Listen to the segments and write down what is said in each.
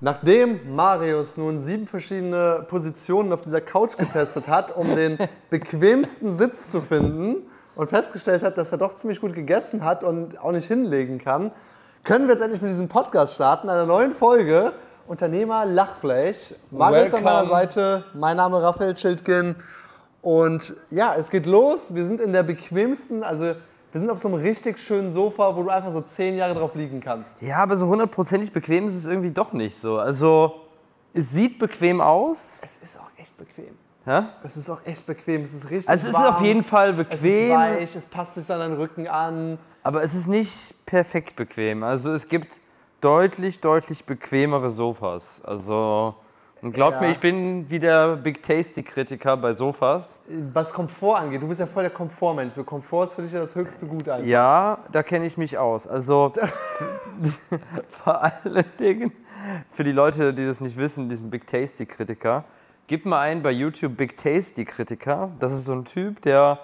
Nachdem Marius nun sieben verschiedene Positionen auf dieser Couch getestet hat, um den bequemsten Sitz zu finden und festgestellt hat, dass er doch ziemlich gut gegessen hat und auch nicht hinlegen kann, können wir jetzt endlich mit diesem Podcast starten, einer neuen Folge Unternehmer Lachfleisch. Marius an meiner Seite, mein Name Raphael Schildgen und ja, es geht los. Wir sind in der bequemsten, also wir sind auf so einem richtig schönen Sofa, wo du einfach so zehn Jahre drauf liegen kannst. Ja, aber so hundertprozentig bequem ist es irgendwie doch nicht so. Also, es sieht bequem aus. Es ist auch echt bequem. Hä? Es ist auch echt bequem. Es ist richtig Also, es warm. ist auf jeden Fall Es ist bequem, weich, es passt sich an deinen Rücken an. aber es ist nicht perfekt bequem. Also, es gibt deutlich, deutlich bequemere Sofas. Also, und glaubt Ja. mir, ich bin wie der Big Tasty-Kritiker bei Sofas. Was Komfort angeht, du bist ja voll der Komfortmensch. So Komfort ist für dich ja das höchste Gut eigentlich. Ja, da kenne ich mich aus. Also vor allen Dingen für die Leute, die das nicht wissen, diesen Big Tasty Kritiker, gib mal ein bei YouTube Big Tasty Kritiker. Das ist so ein Typ, der,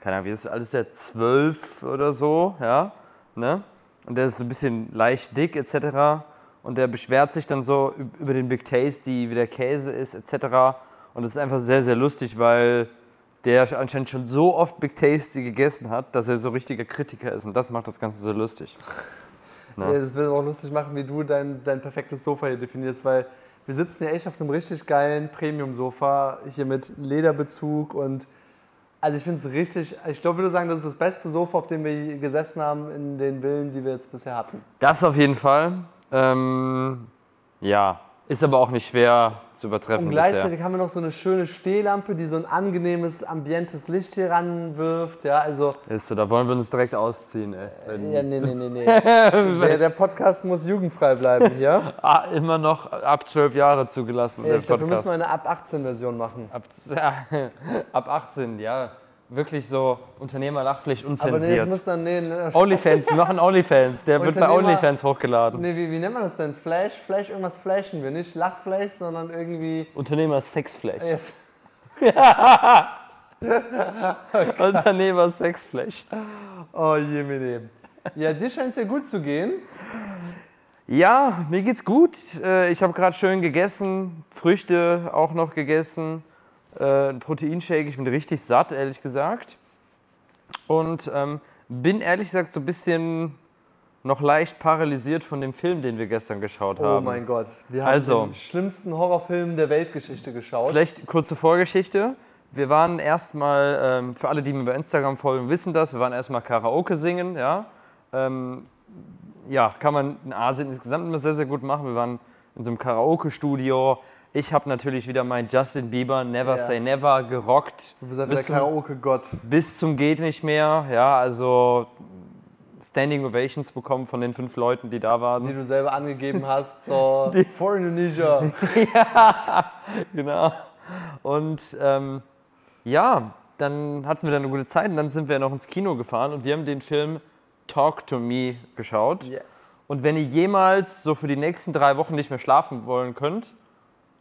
keine Ahnung, wie ist das alles, der zwölf oder so, ja, ne? Und der ist so ein bisschen leicht dick etc. Und der beschwert sich dann so üb- über den Big Tasty, wie der Käse ist etc. Und es ist einfach sehr, sehr lustig, weil der anscheinend schon so oft Big Tasty gegessen hat, dass er so richtiger Kritiker ist. Und das macht das Ganze so lustig. Ja, das wird auch lustig machen, wie du dein, dein perfektes Sofa hier definierst, weil wir sitzen ja echt auf einem richtig geilen Premium-Sofa, hier mit Lederbezug und also ich finde es richtig, ich glaube, würde sagen, das ist das beste Sofa, auf dem wir gesessen haben in den Villen, die wir jetzt bisher hatten. Das auf jeden Fall. Ähm, ja, ist aber auch nicht schwer zu übertreffen Und bisher. gleichzeitig haben wir noch so eine schöne Stehlampe, die so ein angenehmes, ambientes Licht hier ranwirft. Ja, also, Ist so, da wollen wir uns direkt ausziehen. Ey. Wenn- ja, nee, nee, nee, nee. der, der Podcast muss jugendfrei bleiben hier. Ah, immer noch ab zwölf Jahre zugelassen, Ja, ich glaube, wir müssen mal eine Ab-18-Version machen. ab, ab 18, ja. Wirklich so Unternehmer-Lachpflicht Aber nee, das unzensiert. muss dann, nee, nee, Onlyfans, wir machen Onlyfans. Der wird bei Unternehmer- Onlyfans hochgeladen. nee wie, wie nennt man das denn? Flash? Flash, irgendwas flashen wir. Nicht Lachflash, sondern irgendwie... Unternehmer-Sexflash. Yes. Unternehmer-Sexflash. Oh je, mir Ja, dir scheint es ja gut zu gehen. Ja, mir geht's gut. Äh, Ich habe gerade schön gegessen, Früchte auch noch gegessen, äh, ein Proteinshake. Ich bin richtig satt, ehrlich gesagt. Und ähm, bin ehrlich gesagt so ein bisschen noch leicht paralysiert von dem Film, den wir gestern geschaut Oh haben. mein Gott. Wir haben Also. den schlimmsten Horrorfilm der Weltgeschichte geschaut. Vielleicht kurze Vorgeschichte. Wir waren erstmal, ähm, für alle, die mir bei Instagram folgen, wissen das, wir waren erstmal Karaoke singen, ja. Ähm, ja, kann man in Asien insgesamt immer sehr, sehr gut machen. Wir waren in so einem Karaoke-Studio. Ich habe natürlich wieder mein Justin Bieber Never Ja. Say Never gerockt. Du bist einfach der bis, zum, Karaoke-Gott. bis zum geht nicht mehr. Ja, also Standing Ovations bekommen von den fünf Leuten, die da waren. Die du selber angegeben hast. So, for Indonesia. Genau. Und ähm, ja, dann hatten wir dann eine gute Zeit und dann sind wir noch ins Kino gefahren und wir haben den Film Talk to Me geschaut. Yes. Und wenn ihr jemals so für die nächsten drei Wochen nicht mehr schlafen wollen könnt,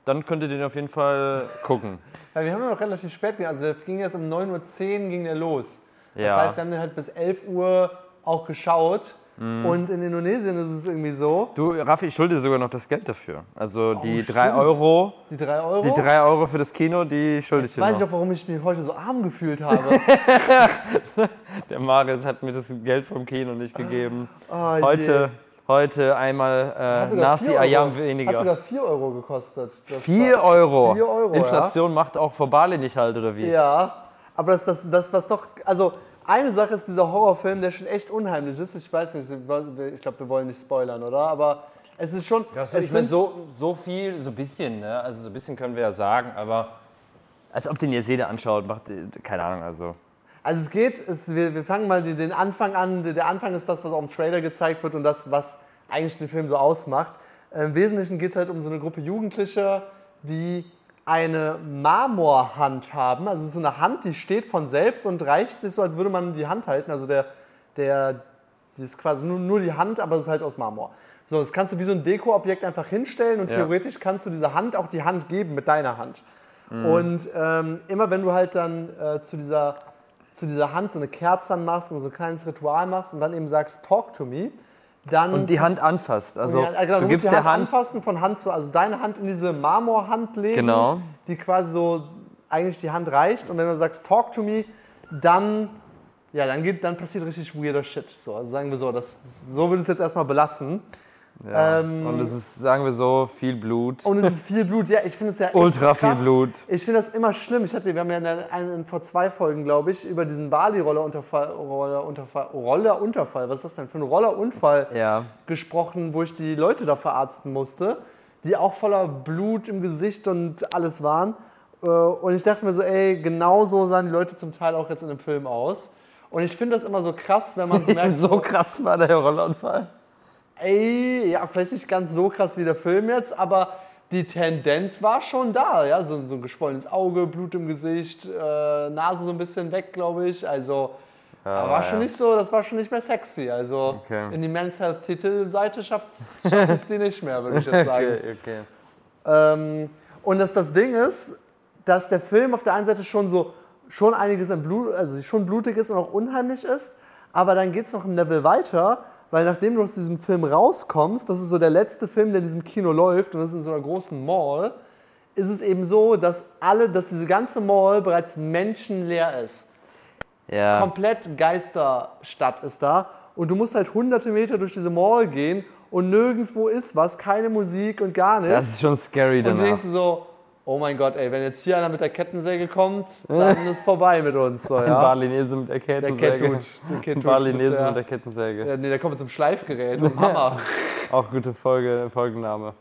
dann könnt ihr den auf jeden Fall gucken. Ja, wir haben ja noch relativ spät. Also, ging erst um 9.10 Uhr ging der los. Das Ja. heißt, wir haben den halt bis 11 Uhr auch geschaut. Mhm. Und in Indonesien ist es irgendwie so, Du, Raffi, ich schulde dir sogar noch das Geld dafür. Also die Oh, stimmt. drei Euro, die 3 Euro. die drei Euro für das Kino, die schulde ich dir weiß ich noch. auch, warum ich mich heute so arm gefühlt habe. Der Marius hat mir das Geld vom Kino nicht gegeben. Oh, je. Heute, einmal Hat äh, sogar Nasi Ayam weniger. Hat sogar 4 Euro gekostet. Das 4 war- Euro. Vier Euro, Inflation macht auch vor Bali nicht halt, oder wie? Ja, aber das, das, das, was doch. Also, eine Sache ist dieser Horrorfilm, der schon echt unheimlich ist. Ich weiß nicht, ich glaube, wir wollen nicht spoilern, oder? Aber es ist schon. Ja, so, es ich meine, sind- so, so viel, so ein bisschen, ne? Also so ein bisschen können wir ja sagen, aber Als ob den jetzt jeder anschaut, macht, keine Ahnung, also. Also es geht, es, wir, wir fangen mal den, Anfang an. Der Anfang ist das, was auch im Trailer gezeigt wird und das, was eigentlich den Film so ausmacht. Äh, Im Wesentlichen geht es halt um so eine Gruppe Jugendlicher, die eine Marmorhand haben. Also es ist so eine Hand, die steht von selbst und reicht sich so, als würde man die Hand halten. Also der, der, die ist quasi nur, nur die Hand, aber es ist halt aus Marmor. So, das kannst du wie so ein Dekoobjekt einfach hinstellen und Ja. theoretisch kannst du dieser Hand auch die Hand geben mit deiner Hand. Und ähm, immer wenn du halt dann äh, zu, dieser, zu dieser Hand so eine Kerze dann machst und so ein kleines Ritual machst und dann eben sagst, talk to me, dann Und die Hand anfasst. Also ja, genau, du, du musst gibst die Hand, Hand, anfassen, von Hand zu, also deine Hand in diese Marmorhand legen, Genau. die quasi so eigentlich die Hand reicht. Und wenn du sagst, talk to me, dann, ja, dann, geht, dann passiert richtig weirder Shit. So, also sagen wir so, das, so würde ich es jetzt erstmal belassen. Ja. ähm, und es ist, sagen wir so, viel Blut. Und es ist viel Blut, ja, ich finde es ja Ultra viel. Blut. Ich finde das immer schlimm. Ich hatte, wir haben ja in der- einen, vor zwei Folgen, glaube ich, über diesen Bali-Rollerunterfall, Rollerunterfall, Rollerunterfall, was ist das denn für ein Rollerunfall Ja. gesprochen, wo ich die Leute da verarzten musste, die auch voller Blut im Gesicht und alles waren. Äh, Und ich dachte mir so, ey, genau so sahen die Leute zum Teil auch jetzt in dem Film aus. Und ich finde das immer so krass, wenn man so merkt, so krass war der Rollerunfall. Ey, ja, vielleicht nicht ganz so krass wie der Film jetzt, aber die Tendenz war schon da, ja, so, so ein geschwollenes Auge, Blut im Gesicht, äh, Nase so ein bisschen weg, glaube ich, also Ja, war schon ja. nicht so, das war schon nicht mehr sexy, also Okay. in die Men's Health Titelseite schafft es die nicht mehr, würde ich jetzt sagen. Okay, okay. Ähm, und dass das Ding ist, dass der Film auf der einen Seite schon so schon einiges an Blut, also schon blutig ist und auch unheimlich ist, aber dann geht es noch ein Level weiter, weil nachdem du aus diesem Film rauskommst, das ist so der letzte Film, der in diesem Kino läuft und das ist in so einer großen Mall, ist es eben so, dass alle, dass diese ganze Mall bereits menschenleer ist. Ja. Komplett Geisterstadt ist da und du musst halt hunderte Meter durch diese Mall gehen und nirgendwo ist was, keine Musik und gar nichts. Das ist schon scary Und du danach. denkst so, oh mein Gott, ey, wenn jetzt hier einer mit der Kettensäge kommt, dann ist vorbei mit uns. So, Ein ja? Balinese mit der Der Kettensäge. Der Ein Cat-Dude Balinese mit der- mit der Kettensäge. Ja, nee, der kommt mit zum Schleifgerät und Hammer. Auch gute Folge, Folgenname.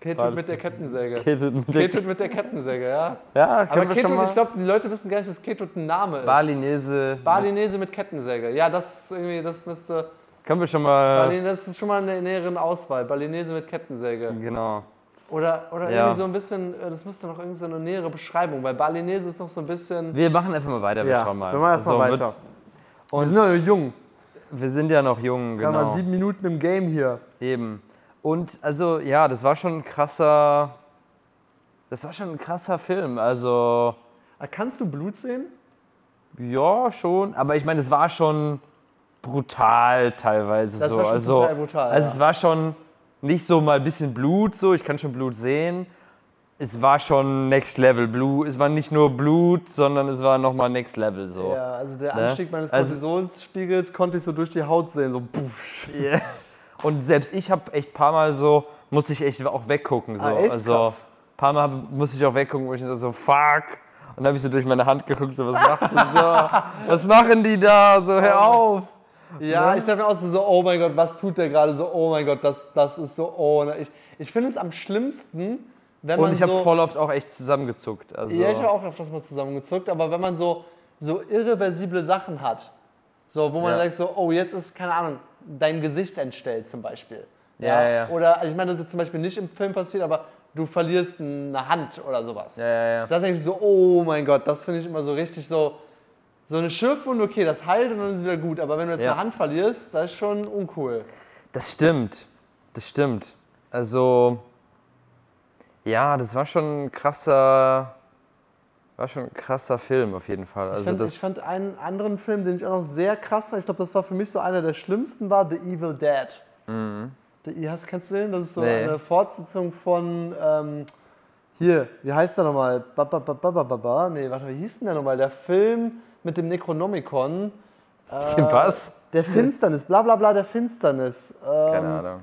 Ketut mit der Kettensäge. Ketut mit der Ketut mit der Kettensäge, ja. Ja, Aber Ketut, ich glaube, die Leute wissen gar nicht, dass Ketut ein Name ist. Balinese. Balinese mit Kettensäge. Ja, das irgendwie, das müsste. Können wir schon mal. Balin, das ist schon mal eine nähere Auswahl. Balinese mit Kettensäge. Genau. Oder, oder Ja. irgendwie so ein bisschen, äh, das müsste noch irgendwie so eine nähere Beschreibung, weil Balinese ist noch so ein bisschen. Wir machen einfach mal weiter, wir schauen mal. wir machen erstmal So, weiter. Und- wir sind noch jung. Wir, sind ja noch jung, Wir haben genau. sieben Minuten im Game hier. Eben. Und also, ja, das war schon ein krasser. Das war schon ein krasser Film. Also, Ah, Kannst du Blut sehen? ja, schon. Aber ich meine, es war schon brutal teilweise Das so. war schon also, total brutal, also ja. es war schon nicht so mal ein bisschen Blut so. Ich kann schon Blut sehen. Es war schon Next Level Blut. Es war nicht nur Blut, sondern es war nochmal Next Level so. Ja, also der Ne? Anstieg meines Also- Kortisonspiegels konnte ich so durch die Haut sehen, so puff. Ja. Und selbst ich habe echt ein paar Mal so, musste ich echt auch weggucken. So. Ah, echt? also Krass. ein paar Mal musste ich auch weggucken, wo ich so, fuck. Und dann habe ich so durch meine Hand geguckt, so, was macht sie so? Was machen die da? So, hör auf. Ja, Ne? ich dachte mir auch so, oh mein Gott, was tut der gerade so, oh mein Gott, das, das ist so, oh. ne. Ich, ich finde es am schlimmsten, wenn man Und ich habe so... voll oft auch echt zusammengezuckt. Also, Ja, ich habe auch öfters mal zusammengezuckt, aber wenn man so, so irreversible Sachen hat, so, wo man Ja. sagt so, oh, jetzt ist, keine Ahnung, dein Gesicht entstellt zum Beispiel. Ja, ja, ja. Oder, also ich meine, das ist zum Beispiel nicht im Film passiert, aber du verlierst eine Hand oder sowas. ja, ja, ja. Das ist eigentlich so, oh mein Gott, das finde ich immer so richtig so, so eine Schürfwunde, okay, das heilt und dann ist es wieder gut, aber wenn du jetzt Ja. eine Hand verlierst, das ist schon uncool. Das stimmt. Das stimmt. Also, ja, das war schon ein krasser, war schon ein krasser Film auf jeden Fall. Also Ich, fand, ich fand einen anderen Film, den ich auch noch sehr krass fand, ich glaube, das war für mich so einer der schlimmsten, war The Evil Dead. The, hast, kennst du den? Das ist so Mhm. Nee. eine Fortsetzung von, ähm, hier, wie heißt der nochmal? Ba, ba, ba, ba, ba, ba. Nee, warte, wie hieß denn der nochmal? Der Film mit dem Necronomicon. Äh, was? Der Finsternis, bla bla bla, der Finsternis. Ähm, Keine Ahnung.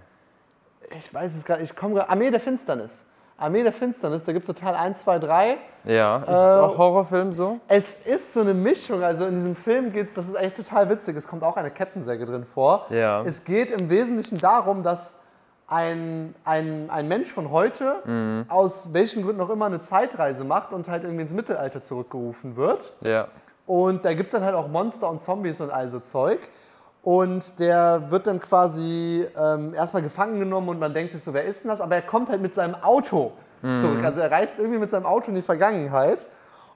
Ich weiß es gar nicht, ich komme gerade. Armee der Finsternis. Armee der Finsternis, da gibt es so Teil 1, 2, 3. Ja, ist es Äh, auch Horrorfilm so? Es ist so eine Mischung, also in diesem Film geht es, das ist eigentlich total witzig, es kommt auch eine Kettensäge drin vor. Ja. Es geht im Wesentlichen darum, dass ein, ein, ein Mensch von heute, Mhm. aus welchen Gründen auch immer, eine Zeitreise macht und halt irgendwie ins Mittelalter zurückgerufen wird. Ja. Und da gibt es dann halt auch Monster und Zombies und all so Zeug. Und der wird dann quasi ähm, erstmal gefangen genommen und man denkt sich so, wer ist denn das? Aber er kommt halt mit seinem Auto zurück. Also er reist irgendwie mit seinem Auto in die Vergangenheit.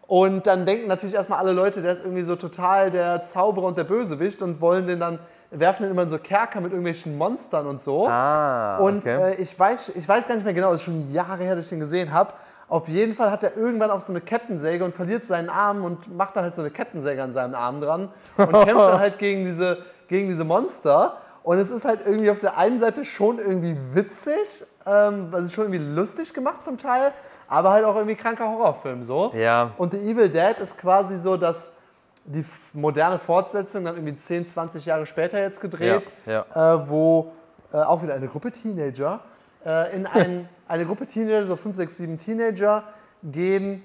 Und dann denken natürlich erstmal alle Leute, der ist irgendwie so total der Zauberer und der Bösewicht und wollen den dann, werfen den immer in so Kerker mit irgendwelchen Monstern und so. Ah, Und okay. äh, ich, weiß, ich weiß gar nicht mehr genau, es ist schon Jahre her, dass ich den gesehen habe. Auf jeden Fall hat er irgendwann auf so eine Kettensäge und verliert seinen Arm und macht dann halt so eine Kettensäge an seinem Arm dran und kämpft dann halt gegen diese, gegen diese Monster. Und es ist halt irgendwie auf der einen Seite schon irgendwie witzig, ähm, also schon irgendwie lustig gemacht zum Teil, aber halt auch irgendwie kranker Horrorfilm so. Ja. Und The Evil Dead ist quasi so, dass die moderne Fortsetzung dann irgendwie 10, 20 Jahre später jetzt gedreht, Ja, Äh, wo äh, auch wieder eine Gruppe Teenager äh, in ein, eine Gruppe Teenager, so 5, 6, 7 Teenager, gehen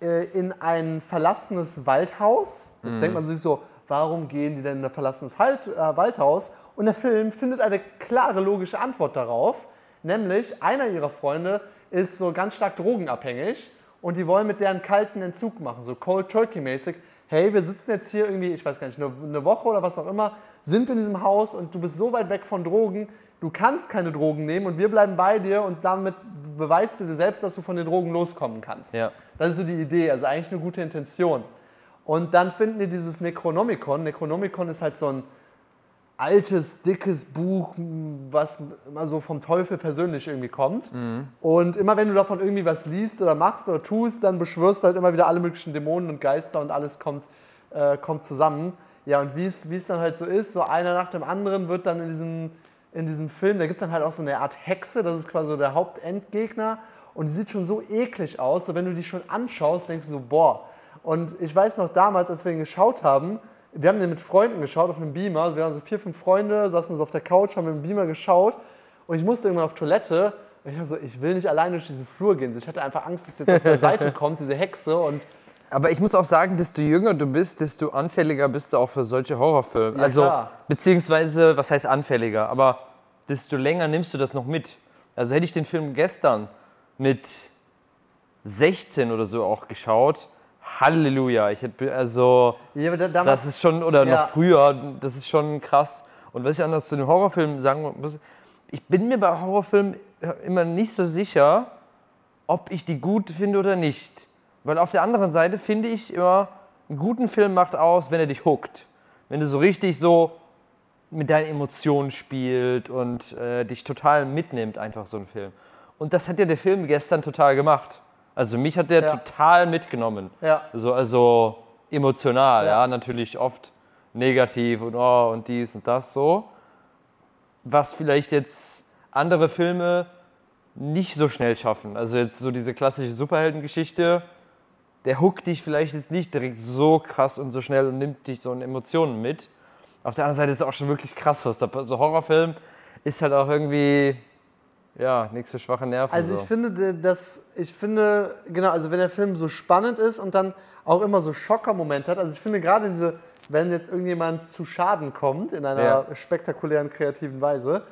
äh, in ein verlassenes Waldhaus. Mhm. Jetzt denkt man sich so, warum gehen die denn in ein verlassenes halt, äh, Waldhaus? Und der Film findet eine klare logische Antwort darauf, nämlich einer ihrer Freunde ist so ganz stark drogenabhängig und die wollen mit der einen kalten Entzug machen, so Cold Turkey mäßig. Hey, wir sitzen jetzt hier irgendwie, ich weiß gar nicht, eine, eine Woche oder was auch immer, sind wir in diesem Haus und du bist so weit weg von Drogen, du kannst keine Drogen nehmen und wir bleiben bei dir und damit beweist du dir selbst, dass du von den Drogen loskommen kannst. Ja. Das ist so die Idee, also eigentlich eine gute Intention. Und dann finden die dieses Necronomicon. Necronomicon ist halt so ein altes, dickes Buch, was immer so vom Teufel persönlich irgendwie kommt. Und immer wenn du davon irgendwie was liest oder machst oder tust, dann beschwörst du halt immer wieder alle möglichen Dämonen und Geister und alles kommt, äh, kommt zusammen. Ja, und wie es wie es dann halt so ist, so einer nach dem anderen wird dann in diesem, in diesem Film, da gibt es dann halt auch so eine Art Hexe, das ist quasi so der Hauptendgegner. Und die sieht schon so eklig aus, so wenn du die schon anschaust, denkst du so, boah. Und ich weiß noch damals, als wir ihn geschaut haben, wir haben den mit Freunden geschaut auf einem Beamer. Also wir waren so vier, fünf Freunde, saßen so auf der Couch, haben mit dem Beamer geschaut. Und ich musste irgendwann auf Toilette. Und ich war so, ich will nicht alleine durch diesen Flur gehen. Ich hatte einfach Angst, dass jetzt auf der Seite kommt, diese Hexe. Und Aber ich muss auch sagen, desto jünger du bist, desto anfälliger bist du auch für solche Horrorfilme. Ja, also, klar. beziehungsweise, was heißt anfälliger? Aber desto länger nimmst du das noch mit. Also hätte ich den Film gestern mit 16 oder so auch geschaut, Halleluja. Ich hätte, also, ja, aber da- damals, das ist schon, oder Ja. noch früher, das ist schon krass. Und was ich anders zu den Horrorfilmen sagen muss, ich bin mir bei Horrorfilmen immer nicht so sicher, ob ich die gut finde oder nicht. Weil auf der anderen Seite finde ich immer, einen guten Film macht aus, wenn er dich hookt. Wenn du so richtig so mit deinen Emotionen spielt und äh, dich total mitnimmt, einfach so ein Film. Und das hat ja der Film gestern total gemacht. Also mich hat der Ja. total mitgenommen. Ja. So, also emotional, ja. Ja. natürlich oft negativ und oh und dies und das so. Was vielleicht jetzt andere Filme nicht so schnell schaffen. Also jetzt so diese klassische Superheldengeschichte, der hookt dich vielleicht jetzt nicht direkt so krass und so schnell und nimmt dich so in Emotionen mit. Auf der anderen Seite ist es auch schon wirklich krass, was da passiert. So Horrorfilm ist halt auch irgendwie, ja, nichts für schwache Nerven. Also so. ich finde, dass ich finde, genau, also wenn der Film so spannend ist und dann auch immer so Schockermomente hat, also ich finde gerade diese, wenn jetzt irgendjemand zu Schaden kommt in einer Ja. spektakulären, kreativen Weise,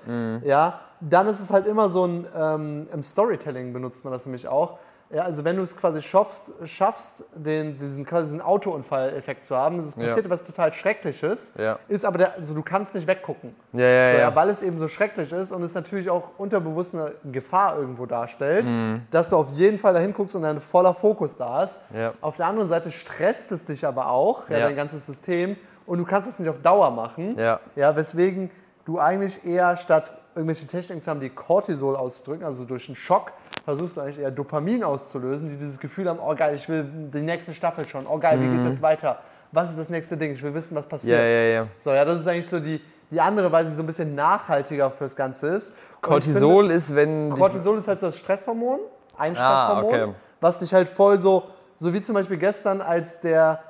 ja, dann ist es halt immer so ein, ähm, im Storytelling benutzt man das nämlich auch. Ja, also wenn du es quasi schaffst, schaffst den, diesen, quasi diesen Autounfall-Effekt zu haben, es ist Ja. passiert was total Schreckliches, Ja. ist aber der, also du kannst nicht weggucken. ja, ja, So, ja. ja, weil es eben so schrecklich ist und es natürlich auch unterbewusst eine Gefahr irgendwo darstellt, Mhm. dass du auf jeden Fall dahin guckst und ein voller Fokus da ist. Ja. Auf der anderen Seite stresst es dich aber auch, ja, Ja. dein ganzes System, und du kannst es nicht auf Dauer machen. Ja. Ja, weswegen du eigentlich eher statt irgendwelche Techniken zu haben, die Cortisol auszudrücken, also durch einen Schock, versuchst du eigentlich eher Dopamin auszulösen, die dieses Gefühl haben, oh geil, ich will die nächste Staffel schon, oh geil, wie geht's jetzt weiter? Was ist das nächste Ding? Ich will wissen, was passiert. Mhm. ja, ja, ja. So, ja, das ist eigentlich so die, die andere Weise, die so ein bisschen nachhaltiger fürs Ganze ist. Und Cortisol ist, wenn. Finde, Cortisol ist halt so das Stresshormon, ein Stresshormon, Ah, okay. was dich halt voll so, so wie zum Beispiel gestern, als der,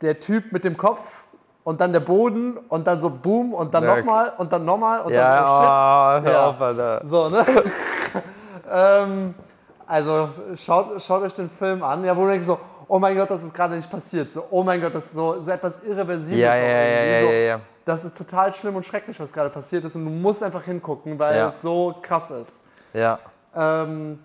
der Typ mit dem Kopf und dann der Boden und dann so boom und dann nochmal und dann nochmal und dann ja, oh shit. oh, hör Ja. auf, Alter. So, ne? Ähm, also schaut, schaut euch den Film an, ja, wo du denkst so, oh mein Gott, das ist gerade nicht passiert. So, oh mein Gott, das ist so, so etwas Irreversibles. Ja, ja, ja, so, ja, ja. Das ist total schlimm und schrecklich, was gerade passiert ist und du musst einfach hingucken, weil Ja. es so krass ist. Ja. Ähm,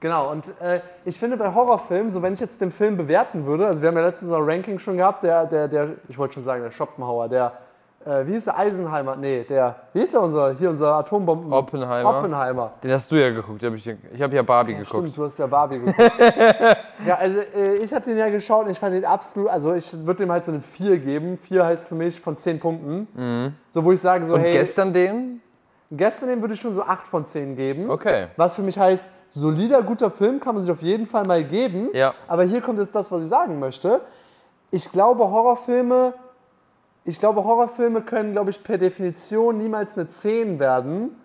genau, und äh, ich finde bei Horrorfilmen, so wenn ich jetzt den Film bewerten würde, also wir haben ja letztens so ein Ranking schon gehabt, der, der, der ich wollte schon sagen, der Schopenhauer, der, äh, wie hieß der, Eisenheimer, nee, der, wie hieß der unser, hier unser Atombomben... Oppenheimer. Oppenheimer. Den hast du ja geguckt. hab Ich, ich habe ja Barbie geguckt. Stimmt, du hast ja Barbie geguckt. ja, also äh, ich hatte den ja geschaut und ich fand den absolut, also ich würde dem halt so eine 4 geben. 4 heißt für mich von 10 Punkten. So, wo ich sage so, Mhm. Und hey, gestern den? gestern dem würde ich schon so 8 von 10 geben. Okay. Was für mich heißt, solider, guter Film kann man sich auf jeden Fall mal geben. Ja. Aber hier kommt jetzt das, was ich sagen möchte. Ich glaube, Horrorfilme ich glaube, Horrorfilme können, glaube ich, per Definition niemals eine 10 werden,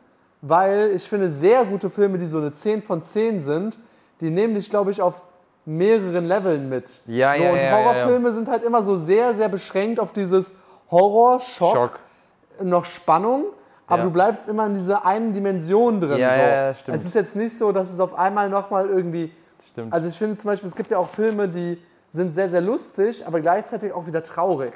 weil ich finde, sehr gute Filme, die so eine 10 von 10 sind, die nehmen dich, glaube ich, auf mehreren Leveln mit. Ja, so, ja, und ja, ja, ja. Horrorfilme sind halt immer so sehr, sehr beschränkt auf dieses Horror, Schock, Schock. noch Spannung, aber du bleibst immer in dieser einen Dimension drin. Ja, so. ja, ja, stimmt. Es ist jetzt nicht so, dass es auf einmal nochmal irgendwie Stimmt. also ich finde zum Beispiel, es gibt ja auch Filme, die sind sehr, sehr lustig, aber gleichzeitig auch wieder traurig.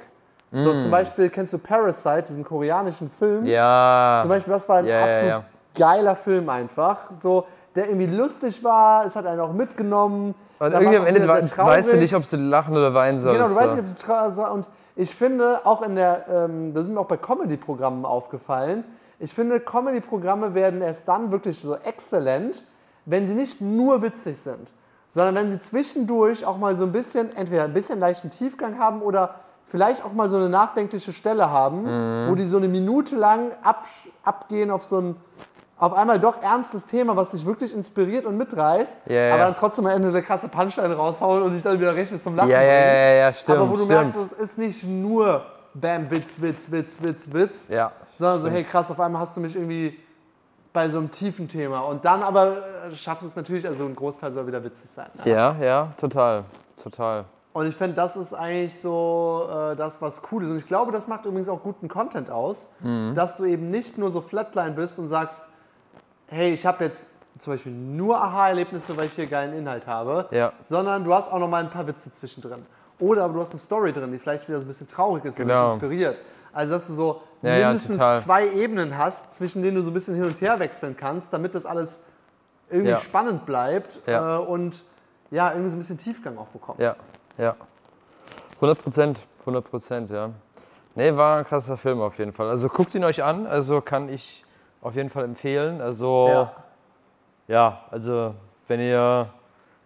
So zum Beispiel kennst du Parasite, diesen koreanischen Film. Mm. ja. Zum Beispiel, das war ein Ja, absolut ja. geiler Film einfach. So, der irgendwie lustig war, es hat einen auch mitgenommen. Und irgendwie am Ende weißt du nicht, ob du lachen oder weinen sollst. Genau, du weißt so. nicht, ob du traurig Und ich finde, auch in der, ähm, das ist mir auch bei Comedy-Programmen aufgefallen, ich finde, Comedy-Programme werden erst dann wirklich so exzellent, wenn sie nicht nur witzig sind, sondern wenn sie zwischendurch auch mal so ein bisschen, entweder ein bisschen leichten Tiefgang haben oder vielleicht auch mal so eine nachdenkliche Stelle haben, Mhm. wo die so eine Minute lang ab, abgehen auf so ein auf einmal doch ernstes Thema, was dich wirklich inspiriert und mitreißt, Ja, ja. aber dann trotzdem am Ende eine krasse Punchline raushauen und dich dann wieder richtig zum Lachen Ja, ja, bringen. ja, ja, ja, stimmt. Aber wo du stimmt. merkst, es ist nicht nur Bam, Witz, Witz, Witz, Witz, Witz, Ja, sondern so, hey krass, auf einmal hast du mich irgendwie bei so einem tiefen Thema. Und dann aber äh, schaffst du es natürlich, also ein Großteil soll wieder witzig sein. Ne? ja, ja, total. Total. Und ich finde, das ist eigentlich so äh, das, was cool ist. Und ich glaube, das macht übrigens auch guten Content aus, Mhm. dass du eben nicht nur so Flatline bist und sagst, hey, ich habe jetzt zum Beispiel nur Aha-Erlebnisse, weil ich hier geilen Inhalt habe, Ja. sondern du hast auch noch mal ein paar Witze zwischendrin. Oder aber du hast eine Story drin, die vielleicht wieder so ein bisschen traurig ist und Genau. dich inspiriert. Also, dass du so Ja, ja, mindestens total. zwei Ebenen hast, zwischen denen du so ein bisschen hin und her wechseln kannst, damit das alles irgendwie Ja. spannend bleibt Ja. äh, und ja, irgendwie so ein bisschen Tiefgang auch bekommt. Ja, ja. 100 Prozent, 100 Prozent, ja. Nee, war ein krasser Film auf jeden Fall. Also guckt ihn euch an, also kann ich auf jeden Fall empfehlen. Also, Ja. ja, also wenn ihr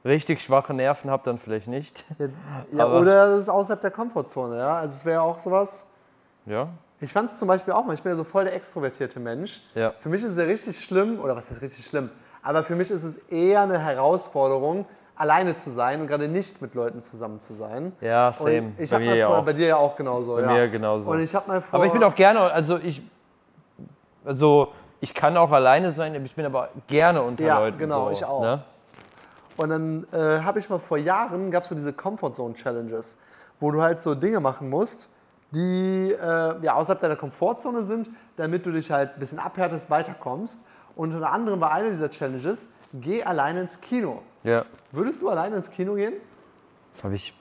richtig schwache Nerven habt, dann vielleicht nicht. Ja, ja oder es ist außerhalb der Komfortzone, ja. Also es wäre auch sowas. Ja, Ich fand es zum Beispiel auch mal, ich bin ja so voll der extrovertierte Mensch. Ja. Für mich ist es ja richtig schlimm, oder was heißt richtig schlimm? Aber für mich ist es eher eine Herausforderung, alleine zu sein und gerade nicht mit Leuten zusammen zu sein. ja, Und same. ich Bei mir ja vor, auch. Bei dir ja auch genauso. Bei ja. mir genauso. Und ich habe mal vor. Aber ich bin auch gerne, also ich, also ich kann auch alleine sein, ich bin aber gerne unter Ja, Leuten. genau, so, ich auch. Ne? Und dann äh, habe ich mal vor Jahren, gab es so diese Comfort Zone Challenges, wo du halt so Dinge machen musst, die äh, ja, außerhalb deiner Komfortzone sind, damit du dich halt ein bisschen abhärtest, weiterkommst. Und unter anderem war eine dieser Challenges, geh alleine ins Kino. Ja, Würdest du alleine ins Kino gehen? habe ich,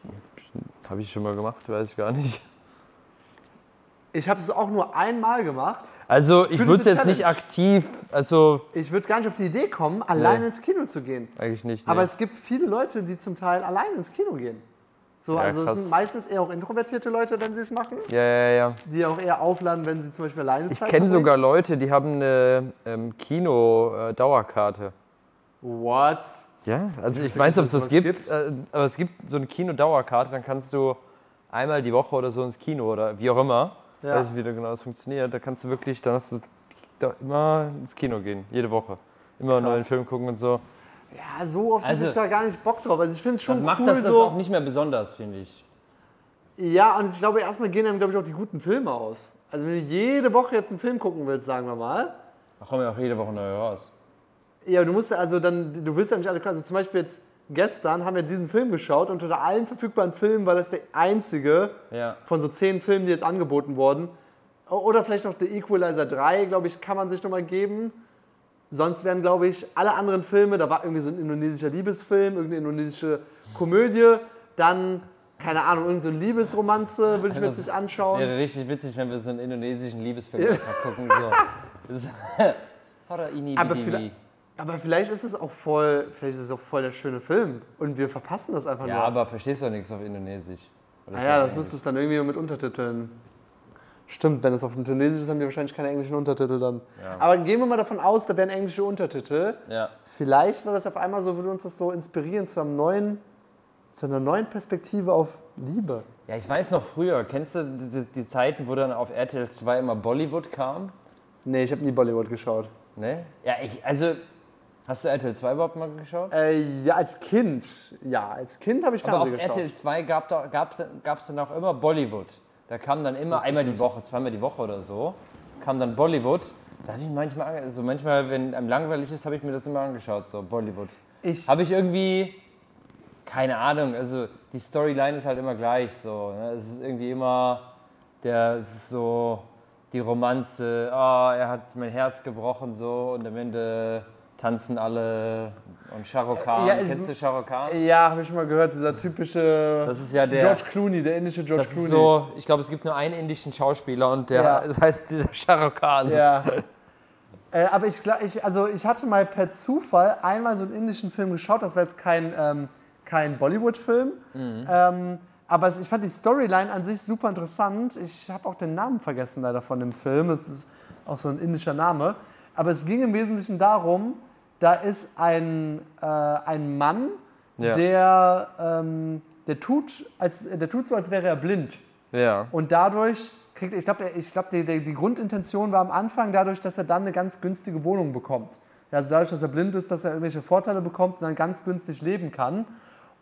hab ich schon mal gemacht, weiß ich gar nicht. Ich habe es auch nur einmal gemacht. Also ich würde es jetzt nicht aktiv, also Ich würde gar nicht auf die Idee kommen, alleine Nee. ins Kino zu gehen. eigentlich nicht. Aber nee. es gibt viele Leute, die zum Teil alleine ins Kino gehen. So, Ja, also es sind meistens eher auch introvertierte Leute, wenn sie es machen, ja, ja, ja. die auch eher aufladen, wenn sie zum Beispiel alleine Ich Zeit kenne verbringen. sogar Leute, die haben eine ähm, Kino-Dauerkarte. What? Ja, also ich wusste weiß nicht, ob es das gibt, gibt. äh, aber es gibt so eine Kino-Dauerkarte, dann kannst du einmal die Woche oder so ins Kino oder wie auch immer. Ich Ja. weiß nicht, wie genau das funktioniert. Da kannst du wirklich, dann hast du da immer ins Kino gehen, jede Woche. Immer einen neuen Film gucken und so. Ja, so oft Also- hätte ich da gar nicht Bock drauf. Also ich finde es schon Macht cool das das so. auch nicht mehr besonders, finde ich. Ja, und ich glaube, erstmal gehen dann, glaube ich, auch die guten Filme aus. Also wenn du jede Woche jetzt einen Film gucken willst, sagen wir mal, Da kommen ja auch jede Woche neue raus. Ja, du musst ja, also dann, du willst ja nicht alle. Also zum Beispiel jetzt gestern haben wir diesen Film geschaut und unter allen verfügbaren Filmen war das der einzige Ja. von so zehn Filmen, die jetzt angeboten wurden. Oder vielleicht noch The Equalizer 3, glaube ich, kann man sich nochmal geben. Sonst wären, glaube ich, alle anderen Filme, da war irgendwie so ein indonesischer Liebesfilm, irgendeine indonesische Komödie, dann, keine Ahnung, irgendeine so Liebesromanze, würde ich mir jetzt nicht anschauen. Wäre richtig witzig, wenn wir so einen indonesischen Liebesfilm einfach gucken. So. Aber vielleicht, aber vielleicht ist es auch voll, vielleicht ist es auch voll der schöne Film und wir verpassen das einfach Ja, nur. aber verstehst du nichts auf Indonesisch. Oder Naja, so das müsste es dann irgendwie mit Untertiteln. Stimmt, wenn es auf Indonesisch ist, haben die wahrscheinlich keine englischen Untertitel dann. Ja. Aber gehen wir mal davon aus, da wären englische Untertitel. Ja. Vielleicht war das auf einmal so, würde uns das so inspirieren zu, einem neuen, zu einer neuen Perspektive auf Liebe. ja, ich weiß noch früher, kennst du die, die Zeiten, wo dann auf RTL 2 immer Bollywood kam? Nee, ich habe nie Bollywood geschaut. Ne? Ja, ich, also, hast du RTL 2 überhaupt mal geschaut? Äh, ja, als Kind. Ja, als Kind habe ich Aber auf Fernsehen geschaut. RTL 2 gab es gab's, gab's dann auch immer Bollywood. Da kam dann immer einmal die Woche, zweimal die Woche oder so, kam dann Bollywood. Da habe ich manchmal, also manchmal, wenn einem langweilig ist, habe ich mir das immer angeschaut, so Bollywood. Ich, Habe ich irgendwie, keine Ahnung, also die Storyline ist halt immer gleich so. Ne? Es ist irgendwie immer, der, es ist so die Romanze, ah, er hat mein Herz gebrochen so und am Ende tanzen alle und Shah Rukh Khan, Ja, kennst du Shah Rukh Khan? ja, habe ich schon mal gehört, dieser typische Das ist ja der, George Clooney, der indische George das Clooney. ist so, ich glaube es gibt nur einen indischen Schauspieler und der, Ja. das heißt dieser Shah Rukh Khan. Ja. Äh, aber ich, ich, also ich hatte mal per Zufall einmal so einen indischen Film geschaut. Das war jetzt kein, ähm, kein Bollywood-Film. Ähm, aber ich fand die Storyline an sich super interessant. Ich habe auch den Namen vergessen leider von dem Film. Es ist auch so ein indischer Name. Aber es ging im Wesentlichen darum, da ist ein, äh, ein Mann, Ja. der, ähm, der, tut, als, der tut so, als wäre er blind. Ja. Und dadurch kriegt, ich glaube, ich glaub, die, die, Grundintention war am Anfang dadurch, dass er dann eine ganz günstige Wohnung bekommt. Also dadurch, dass er blind ist, dass er irgendwelche Vorteile bekommt und dann ganz günstig leben kann.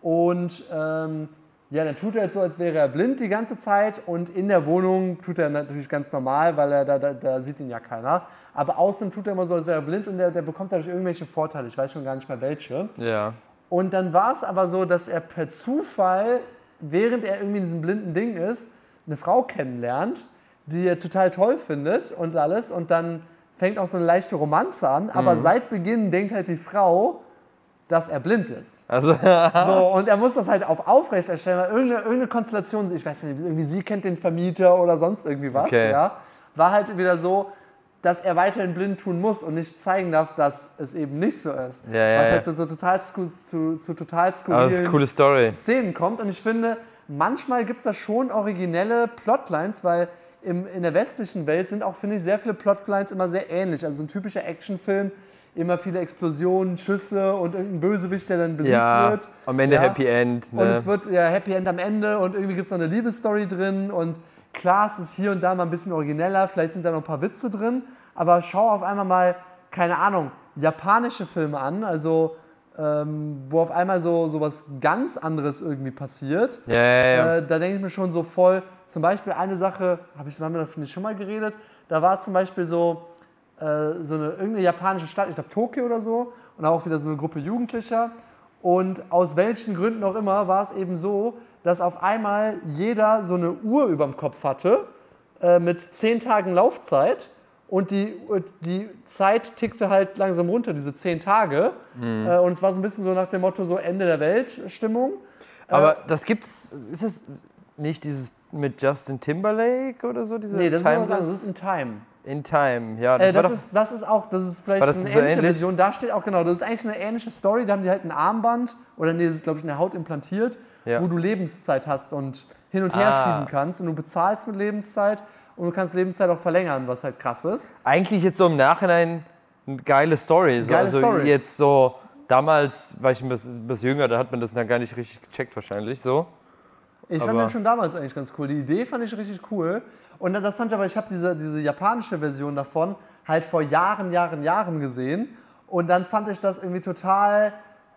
Und ähm, ja, dann tut er jetzt so, als wäre er blind die ganze Zeit und in der Wohnung tut er natürlich ganz normal, weil er da, da, da sieht ihn ja keiner. Aber außen tut er immer so, als wäre er blind und der, der bekommt dadurch irgendwelche Vorteile. Ich weiß schon gar nicht mehr welche. Ja. Und dann war es aber so, dass er per Zufall, während er irgendwie in diesem blinden Ding ist, eine Frau kennenlernt, die er total toll findet und alles. Und dann fängt auch so eine leichte Romanze an. Aber seit Beginn denkt halt die Frau, dass er blind ist. Also, So, und er muss das halt auf aufrecht erstellen, weil irgendeine, irgendeine Konstellation, ich weiß nicht, irgendwie sie kennt den Vermieter oder sonst irgendwie was, Okay. ja, war halt wieder so, dass er weiterhin blind tun muss und nicht zeigen darf, dass es eben nicht so ist. Ja, ja, was ja. halt zu, so total, sku- zu, zu total skurrilen eine coole Story. Szenen kommt. Und ich finde, manchmal gibt es da schon originelle Plotlines, weil im, in der westlichen Welt sind auch, finde ich, sehr viele Plotlines immer sehr ähnlich. Also so ein typischer Actionfilm, immer viele Explosionen, Schüsse und irgendein Bösewicht, der dann besiegt Ja, wird. am Ende Ja. Happy End. Und Ne? es wird ja Happy End am Ende und irgendwie gibt es noch eine Liebesstory drin und klar, es ist hier und da mal ein bisschen origineller, vielleicht sind da noch ein paar Witze drin, aber schau auf einmal mal, keine Ahnung, japanische Filme an, also ähm, wo auf einmal so, so was ganz anderes irgendwie passiert. ja, ja, ja. Äh, da denke ich mir schon so voll, zum Beispiel eine Sache, habe ich, haben wir davon nicht schon mal geredet, da war zum Beispiel so, äh, so eine irgendeine japanische Stadt, ich glaube Tokio oder so, und auch wieder so eine Gruppe Jugendlicher. Und aus welchen Gründen auch immer war es eben so, dass auf einmal jeder so eine Uhr über dem Kopf hatte äh, mit zehn Tagen Laufzeit. Und die, die Zeit tickte halt langsam runter, diese zehn Tage. Mhm. Äh, und es war so ein bisschen so nach dem Motto so Ende der Welt-Stimmung. Aber das gibt's, ist das nicht dieses mit Justin Timberlake oder so? Diese Nee, das ist Time was anderes, das ist in Time. In Time, ja. Das Äh, das, ist, das ist auch, das ist vielleicht das eine so ähnliche ähnlich? Version. Da steht auch genau, das ist eigentlich eine ähnliche Story. Da haben die halt ein Armband oder nee, das ist glaube ich eine Haut implantiert, Ja. wo du Lebenszeit hast und hin und her Ah. schieben kannst und du bezahlst mit Lebenszeit und du kannst Lebenszeit auch verlängern, was halt krass ist. eigentlich jetzt so im Nachhinein eine geile Story. So, Geile also Story. jetzt so, damals war ich ein bisschen, bisschen jünger, da hat man das dann gar nicht richtig gecheckt wahrscheinlich so. Ich fand Aber- den schon damals eigentlich ganz cool. Die Idee fand ich richtig cool. Und das fand ich aber, ich habe diese, diese japanische Version davon halt vor Jahren, Jahren, Jahren gesehen. Und dann fand ich das irgendwie total,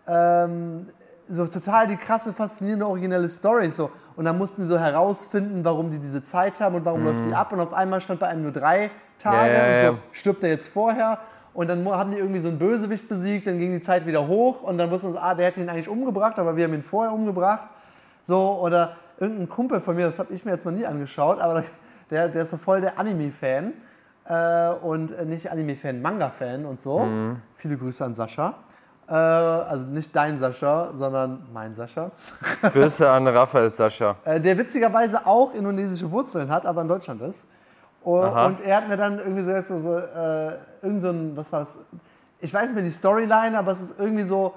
ähm, so total die krasse, faszinierende, originelle Story. So. Und dann mussten die so herausfinden, warum die diese Zeit haben und warum läuft die ab. Und auf einmal stand bei einem nur drei Tage Mhm. Ja, ja, und so, stirbt er jetzt vorher. Und dann haben die irgendwie so einen Bösewicht besiegt, dann ging die Zeit wieder hoch und dann wussten sie, ah, der hätte ihn eigentlich umgebracht, aber wir haben ihn vorher umgebracht. So, oder irgendein Kumpel von mir, das habe ich mir jetzt noch nie angeschaut, aber der, der ist so voll der Anime-Fan. Äh, und äh, nicht Anime-Fan, Manga-Fan und so. Viele Grüße an Sascha. Äh, also nicht dein Sascha, sondern mein Sascha. Grüße an Raphael Sascha. Äh, der witzigerweise auch indonesische Wurzeln hat, aber in Deutschland ist. Und, und er hat mir dann irgendwie so, jetzt so, so äh, irgend so ein, was war das? Ich weiß nicht mehr die Storyline, aber es ist irgendwie so,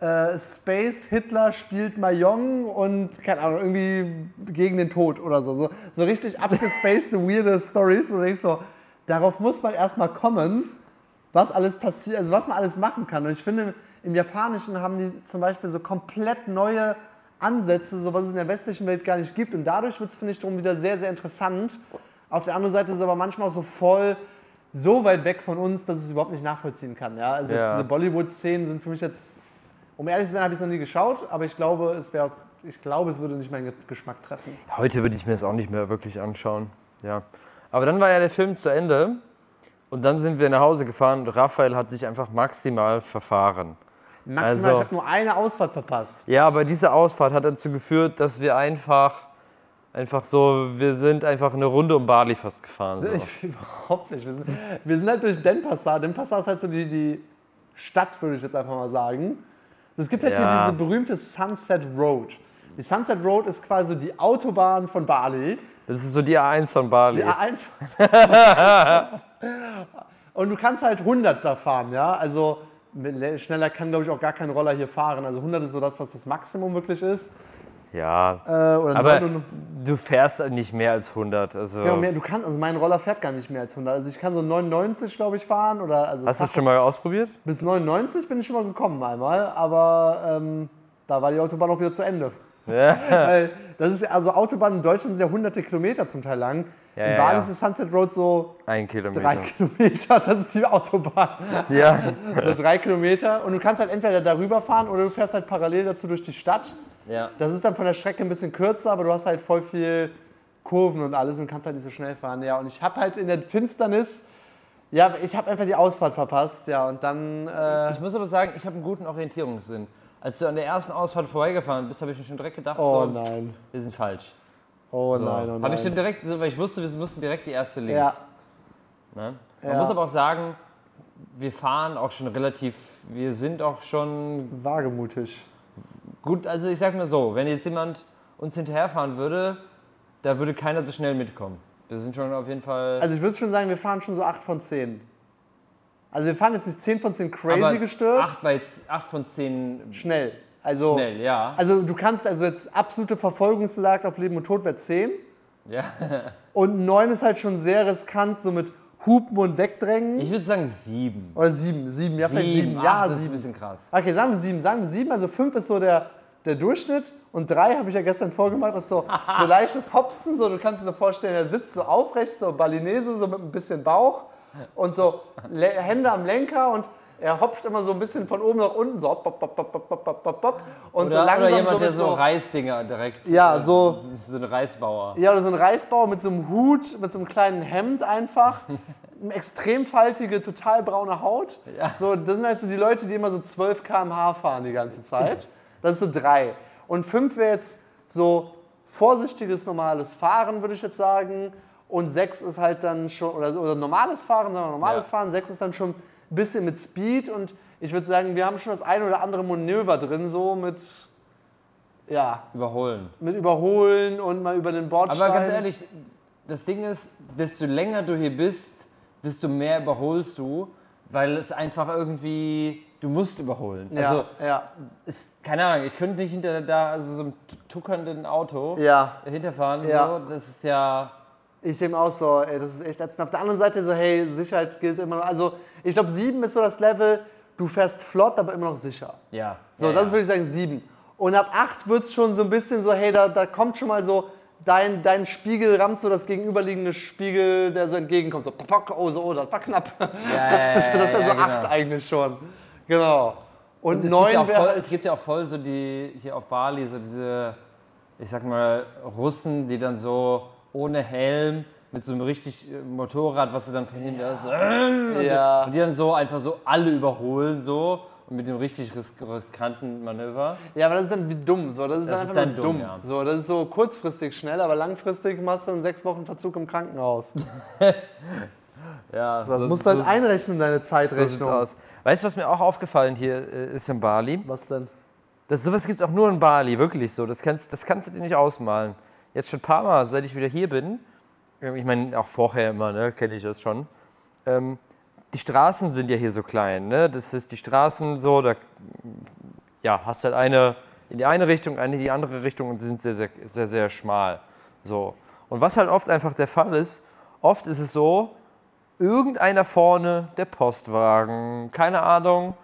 äh, Space Hitler spielt Mayong und, keine Ahnung, irgendwie gegen den Tod oder so. So, so richtig abgespacede, weirde Stories, wo du denkst so, darauf muss man erstmal kommen, was alles passiert, also was man alles machen kann. Und ich finde, im Japanischen haben die zum Beispiel so komplett neue Ansätze, so was es in der westlichen Welt gar nicht gibt. Und dadurch wird es, finde ich, darum wieder sehr, sehr interessant. Auf der anderen Seite ist es aber manchmal auch so voll so weit weg von uns, dass ich es überhaupt nicht nachvollziehen kann. Ja? Also Ja. diese Bollywood-Szenen sind für mich jetzt Um ehrlich zu sein, habe ich es noch nie geschaut, aber ich glaube, es wäre, ich glaube, es würde nicht meinen Geschmack treffen. Heute würde ich mir das auch nicht mehr wirklich anschauen. Ja. Aber dann war ja der Film zu Ende und dann sind wir nach Hause gefahren und Raphael hat sich einfach maximal verfahren. Maximal, Also- ich habe nur eine Ausfahrt verpasst. Ja, aber diese Ausfahrt hat dazu geführt, dass wir einfach, einfach so, wir sind einfach eine Runde um Bali fast gefahren. So. Ich, überhaupt nicht. Wir sind, wir sind halt durch Denpasar. Denpasar ist halt so die, die Stadt, würde ich jetzt einfach mal sagen. Es gibt halt Ja. hier diese berühmte Sunset Road. Die Sunset Road ist quasi die Autobahn von Bali. Das ist so die A1 von Bali. Die A1. Und du kannst halt 100 da fahren, ja. Also schneller kann, glaube ich, auch gar kein Roller hier fahren. Also 100 ist so das, was das Maximum wirklich ist. Ja, Äh, aber 99 du fährst halt nicht mehr als 100. Also, Genau, mehr, du kannst, also mein Roller fährt gar nicht mehr als 100. Also ich kann so 99, glaube ich, fahren. Oder, also hast du das schon mal ausprobiert? Bis 99 bin ich schon mal gekommen einmal, aber ähm, da war die Autobahn auch wieder zu Ende. Ja. Weil das ist also Autobahnen in Deutschland sind ja hunderte Kilometer zum Teil lang. Ja, in ja, Bali ja. ist die Sunset Road so Ein Kilometer. drei Kilometer, das ist die Autobahn. Ja, So drei Kilometer und du kannst halt entweder darüber fahren oder du fährst halt parallel dazu durch die Stadt. Ja. Das ist dann von der Strecke ein bisschen kürzer, aber du hast halt voll viel Kurven und alles und kannst halt nicht so schnell fahren. Ja, und ich habe halt in der Finsternis, ja, ich habe einfach die Ausfahrt verpasst, ja, und dann, äh, Ich muss aber sagen, ich habe einen guten Orientierungssinn. Als du an der ersten Ausfahrt vorbeigefahren bist, habe ich mir schon direkt gedacht, oh so, nein, wir sind falsch. oh So. nein, oh nein. Habe ich schon direkt, so, weil ich wusste, wir mussten direkt die erste links. Ja. Ne? Man Ja. muss aber auch sagen, wir fahren auch schon relativ, wir sind auch schon Wagemutig. Gut, also ich sag mal so, wenn jetzt jemand uns hinterherfahren würde, da würde keiner so schnell mitkommen. Wir sind schon auf jeden Fall. Also ich würde schon sagen, wir fahren schon so 8 von 10. Also wir fahren jetzt nicht 10 von 10 crazy aber gestört, 8, bei, 8 von 10 schnell. Also, schnell, ja. also du kannst, also jetzt absolute Verfolgungsjagd auf Leben und Tod wäre 10. ja. Und 9 ist halt schon sehr riskant, so mit Hupen und Wegdrängen. Ich würde sagen 7. Oder 7, 7, ja vielleicht 7. Ach, Ja, das ist ein 7. bisschen krass. Okay, sagen wir 7, sagen wir 7. Also 5 ist so der, der Durchschnitt und 3 habe ich ja gestern vorgemacht, ist so, so leichtes Hopsen, so du kannst dir so vorstellen, er sitzt so aufrecht, so Balinese, so mit ein bisschen Bauch und so Hände am Lenker und er hopft immer so ein bisschen von oben nach unten, so bop, bop, bop, bop, bop, bop, bop, bop. Und oder, so langsam oder jemand, so der so, so Reisdinger direkt. Ja, äh, so. So ein Reisbauer. Ja, oder so ein Reisbauer mit so einem Hut, mit so einem kleinen Hemd einfach. extrem faltige, total braune Haut. Ja. So, das sind halt so die Leute, die immer so 12 km/h fahren die ganze Zeit. Das ist so drei. Und fünf wäre jetzt so vorsichtiges, normales Fahren, würde ich jetzt sagen. Und sechs ist halt dann schon, oder, oder normales Fahren, sondern normales ja. Fahren. Sechs ist dann schon ein bisschen mit Speed. Und ich würde sagen, wir haben schon das eine oder andere Manöver drin, so mit, ja, Überholen. mit Überholen und mal über den Bordstein. Aber ganz ehrlich, das Ding ist, desto länger du hier bist, desto mehr überholst du, weil es einfach irgendwie, du musst überholen. Ja, Also, ja, ist, keine Ahnung, ich könnte nicht hinter da, also so einem tuckernden Auto ja. hinterfahren, Ja. so, das ist ja, Ich sehe auch so, ey, das ist echt ätzend. Auf der anderen Seite so, hey, Sicherheit gilt immer noch. Also, ich glaube, sieben ist so das Level, du fährst flott, aber immer noch sicher. ja. So, ja, das ja. würde ich sagen, sieben. Und ab acht wird es schon so ein bisschen so, hey, da, da kommt schon mal so, dein, dein Spiegel rammt so das gegenüberliegende Spiegel, der so entgegenkommt. So, oh, so, oh, das war knapp. Ja, ja, ja, das wäre ja, so genau. acht eigentlich schon. Genau. Und, Und neun ja wäre es gibt ja auch voll so die, hier auf Bali, so diese, ich sag mal, Russen, die dann so ohne Helm mit so einem richtig äh, Motorrad, was du dann von hinten hörst, so, äh, Ja. und die dann so einfach so alle überholen so und mit dem richtig ris riskanten Manöver. Ja, aber das ist dann wie dumm. So. Das ist Das dann ist einfach dann dumm, dumm. ja. So, das ist so kurzfristig schnell, aber langfristig machst du in sechs Wochen Verzug im Krankenhaus. Ja, Das musst du halt einrechnen, deine so Zeitrechnung. aus. Weißt du, was mir auch aufgefallen hier äh, ist in Bali? Was denn? Das, sowas gibt es auch nur in Bali, wirklich so. Das kannst, das kannst du dir nicht ausmalen. Jetzt schon ein paar Mal, seit ich wieder hier bin, ähm, ich meine auch vorher immer, ne, kenne ich das schon. Ähm, die Straßen sind ja hier so klein, ne? Das ist die Straßen so, da ja, hast halt eine in die eine Richtung, eine in die andere Richtung und sind sehr, sehr, sehr, sehr schmal. So. Und was halt oft einfach der Fall ist, oft ist es so, irgendeiner vorne, der Postwagen, keine Ahnung,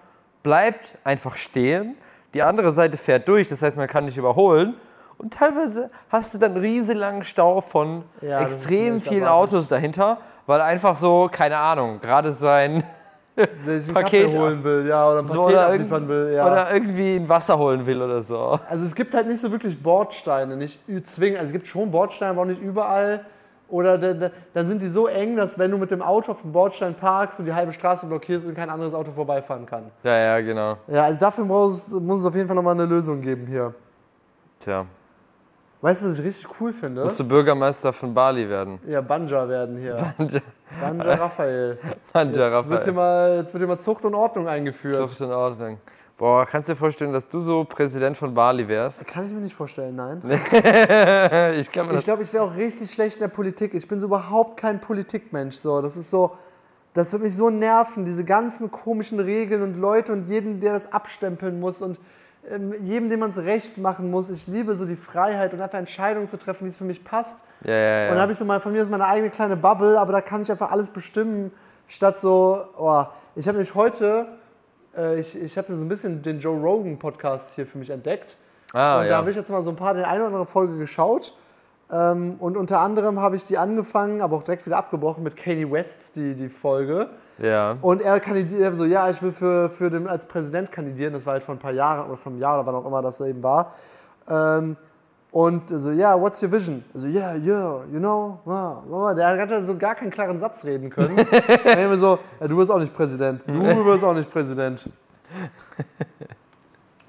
bleibt einfach stehen, die andere Seite fährt durch, das heißt, man kann nicht überholen. Und teilweise hast du dann riesenlangen Stau von Ja, extrem vielen. Autos dahinter, weil einfach so, keine Ahnung, gerade sein, sich Paket- Kaffee holen will, ja, oder ein So, Paket oder, abliefern will, ja. oder irgendwie ein Wasser holen will oder so. Also es gibt halt nicht so wirklich Bordsteine, nicht zwingend. Also es gibt schon Bordsteine, aber auch nicht überall. Oder da, da, dann sind die so eng, dass wenn du mit dem Auto auf dem Bordstein parkst und die halbe Straße blockierst und kein anderes Auto vorbeifahren kann. Ja, ja, genau. Ja, also dafür muss, muss es auf jeden Fall nochmal eine Lösung geben hier. Tja, Weißt du, was ich richtig cool finde? musst du Bürgermeister von Bali werden. Ja, Banja werden hier. Banja Raphael. Manja, Jetzt wird, hier Raphael. mal, jetzt wird hier mal Zucht und Ordnung eingeführt. So in Ordnung. Boah, kannst du dir vorstellen, dass du so Präsident von Bali wärst? Kann ich mir nicht vorstellen, nein. ich kann mir Ich glaube, ich wäre auch richtig schlecht in der Politik. Ich bin so überhaupt kein Politikmensch. So. Das ist so, das wird mich so nerven, diese ganzen komischen Regeln und Leute und jeden, der das abstempeln muss und jedem, dem man es recht machen muss. Ich liebe so die Freiheit und einfach Entscheidungen zu treffen, wie es für mich passt. Ja, ja, Und dann ja. habe ich so mal von mir aus meine eigene kleine Bubble, aber da kann ich einfach alles bestimmen, statt so, oh, ich habe nämlich heute, äh, ich, ich habe so ein bisschen den Joe Rogan Podcast hier für mich entdeckt. Ah, und da ja. habe ich jetzt mal so ein paar, den eine oder andere Folge geschaut. Ähm, und unter anderem habe ich die angefangen, aber auch direkt wieder abgebrochen mit Kanye West, die, die Folge. Ja. Und er kandidiert so, ja, ich will für, für den, als Präsident kandidieren. Das war halt vor ein paar Jahren oder vor einem Jahr oder wann auch immer das eben war. Ähm, und so, ja, what's your vision? So, yeah, yeah, you know, wow, wow. Der hat halt so gar keinen klaren Satz reden können. Dann immer so, ja, du wirst auch nicht Präsident. Du wirst auch nicht Präsident.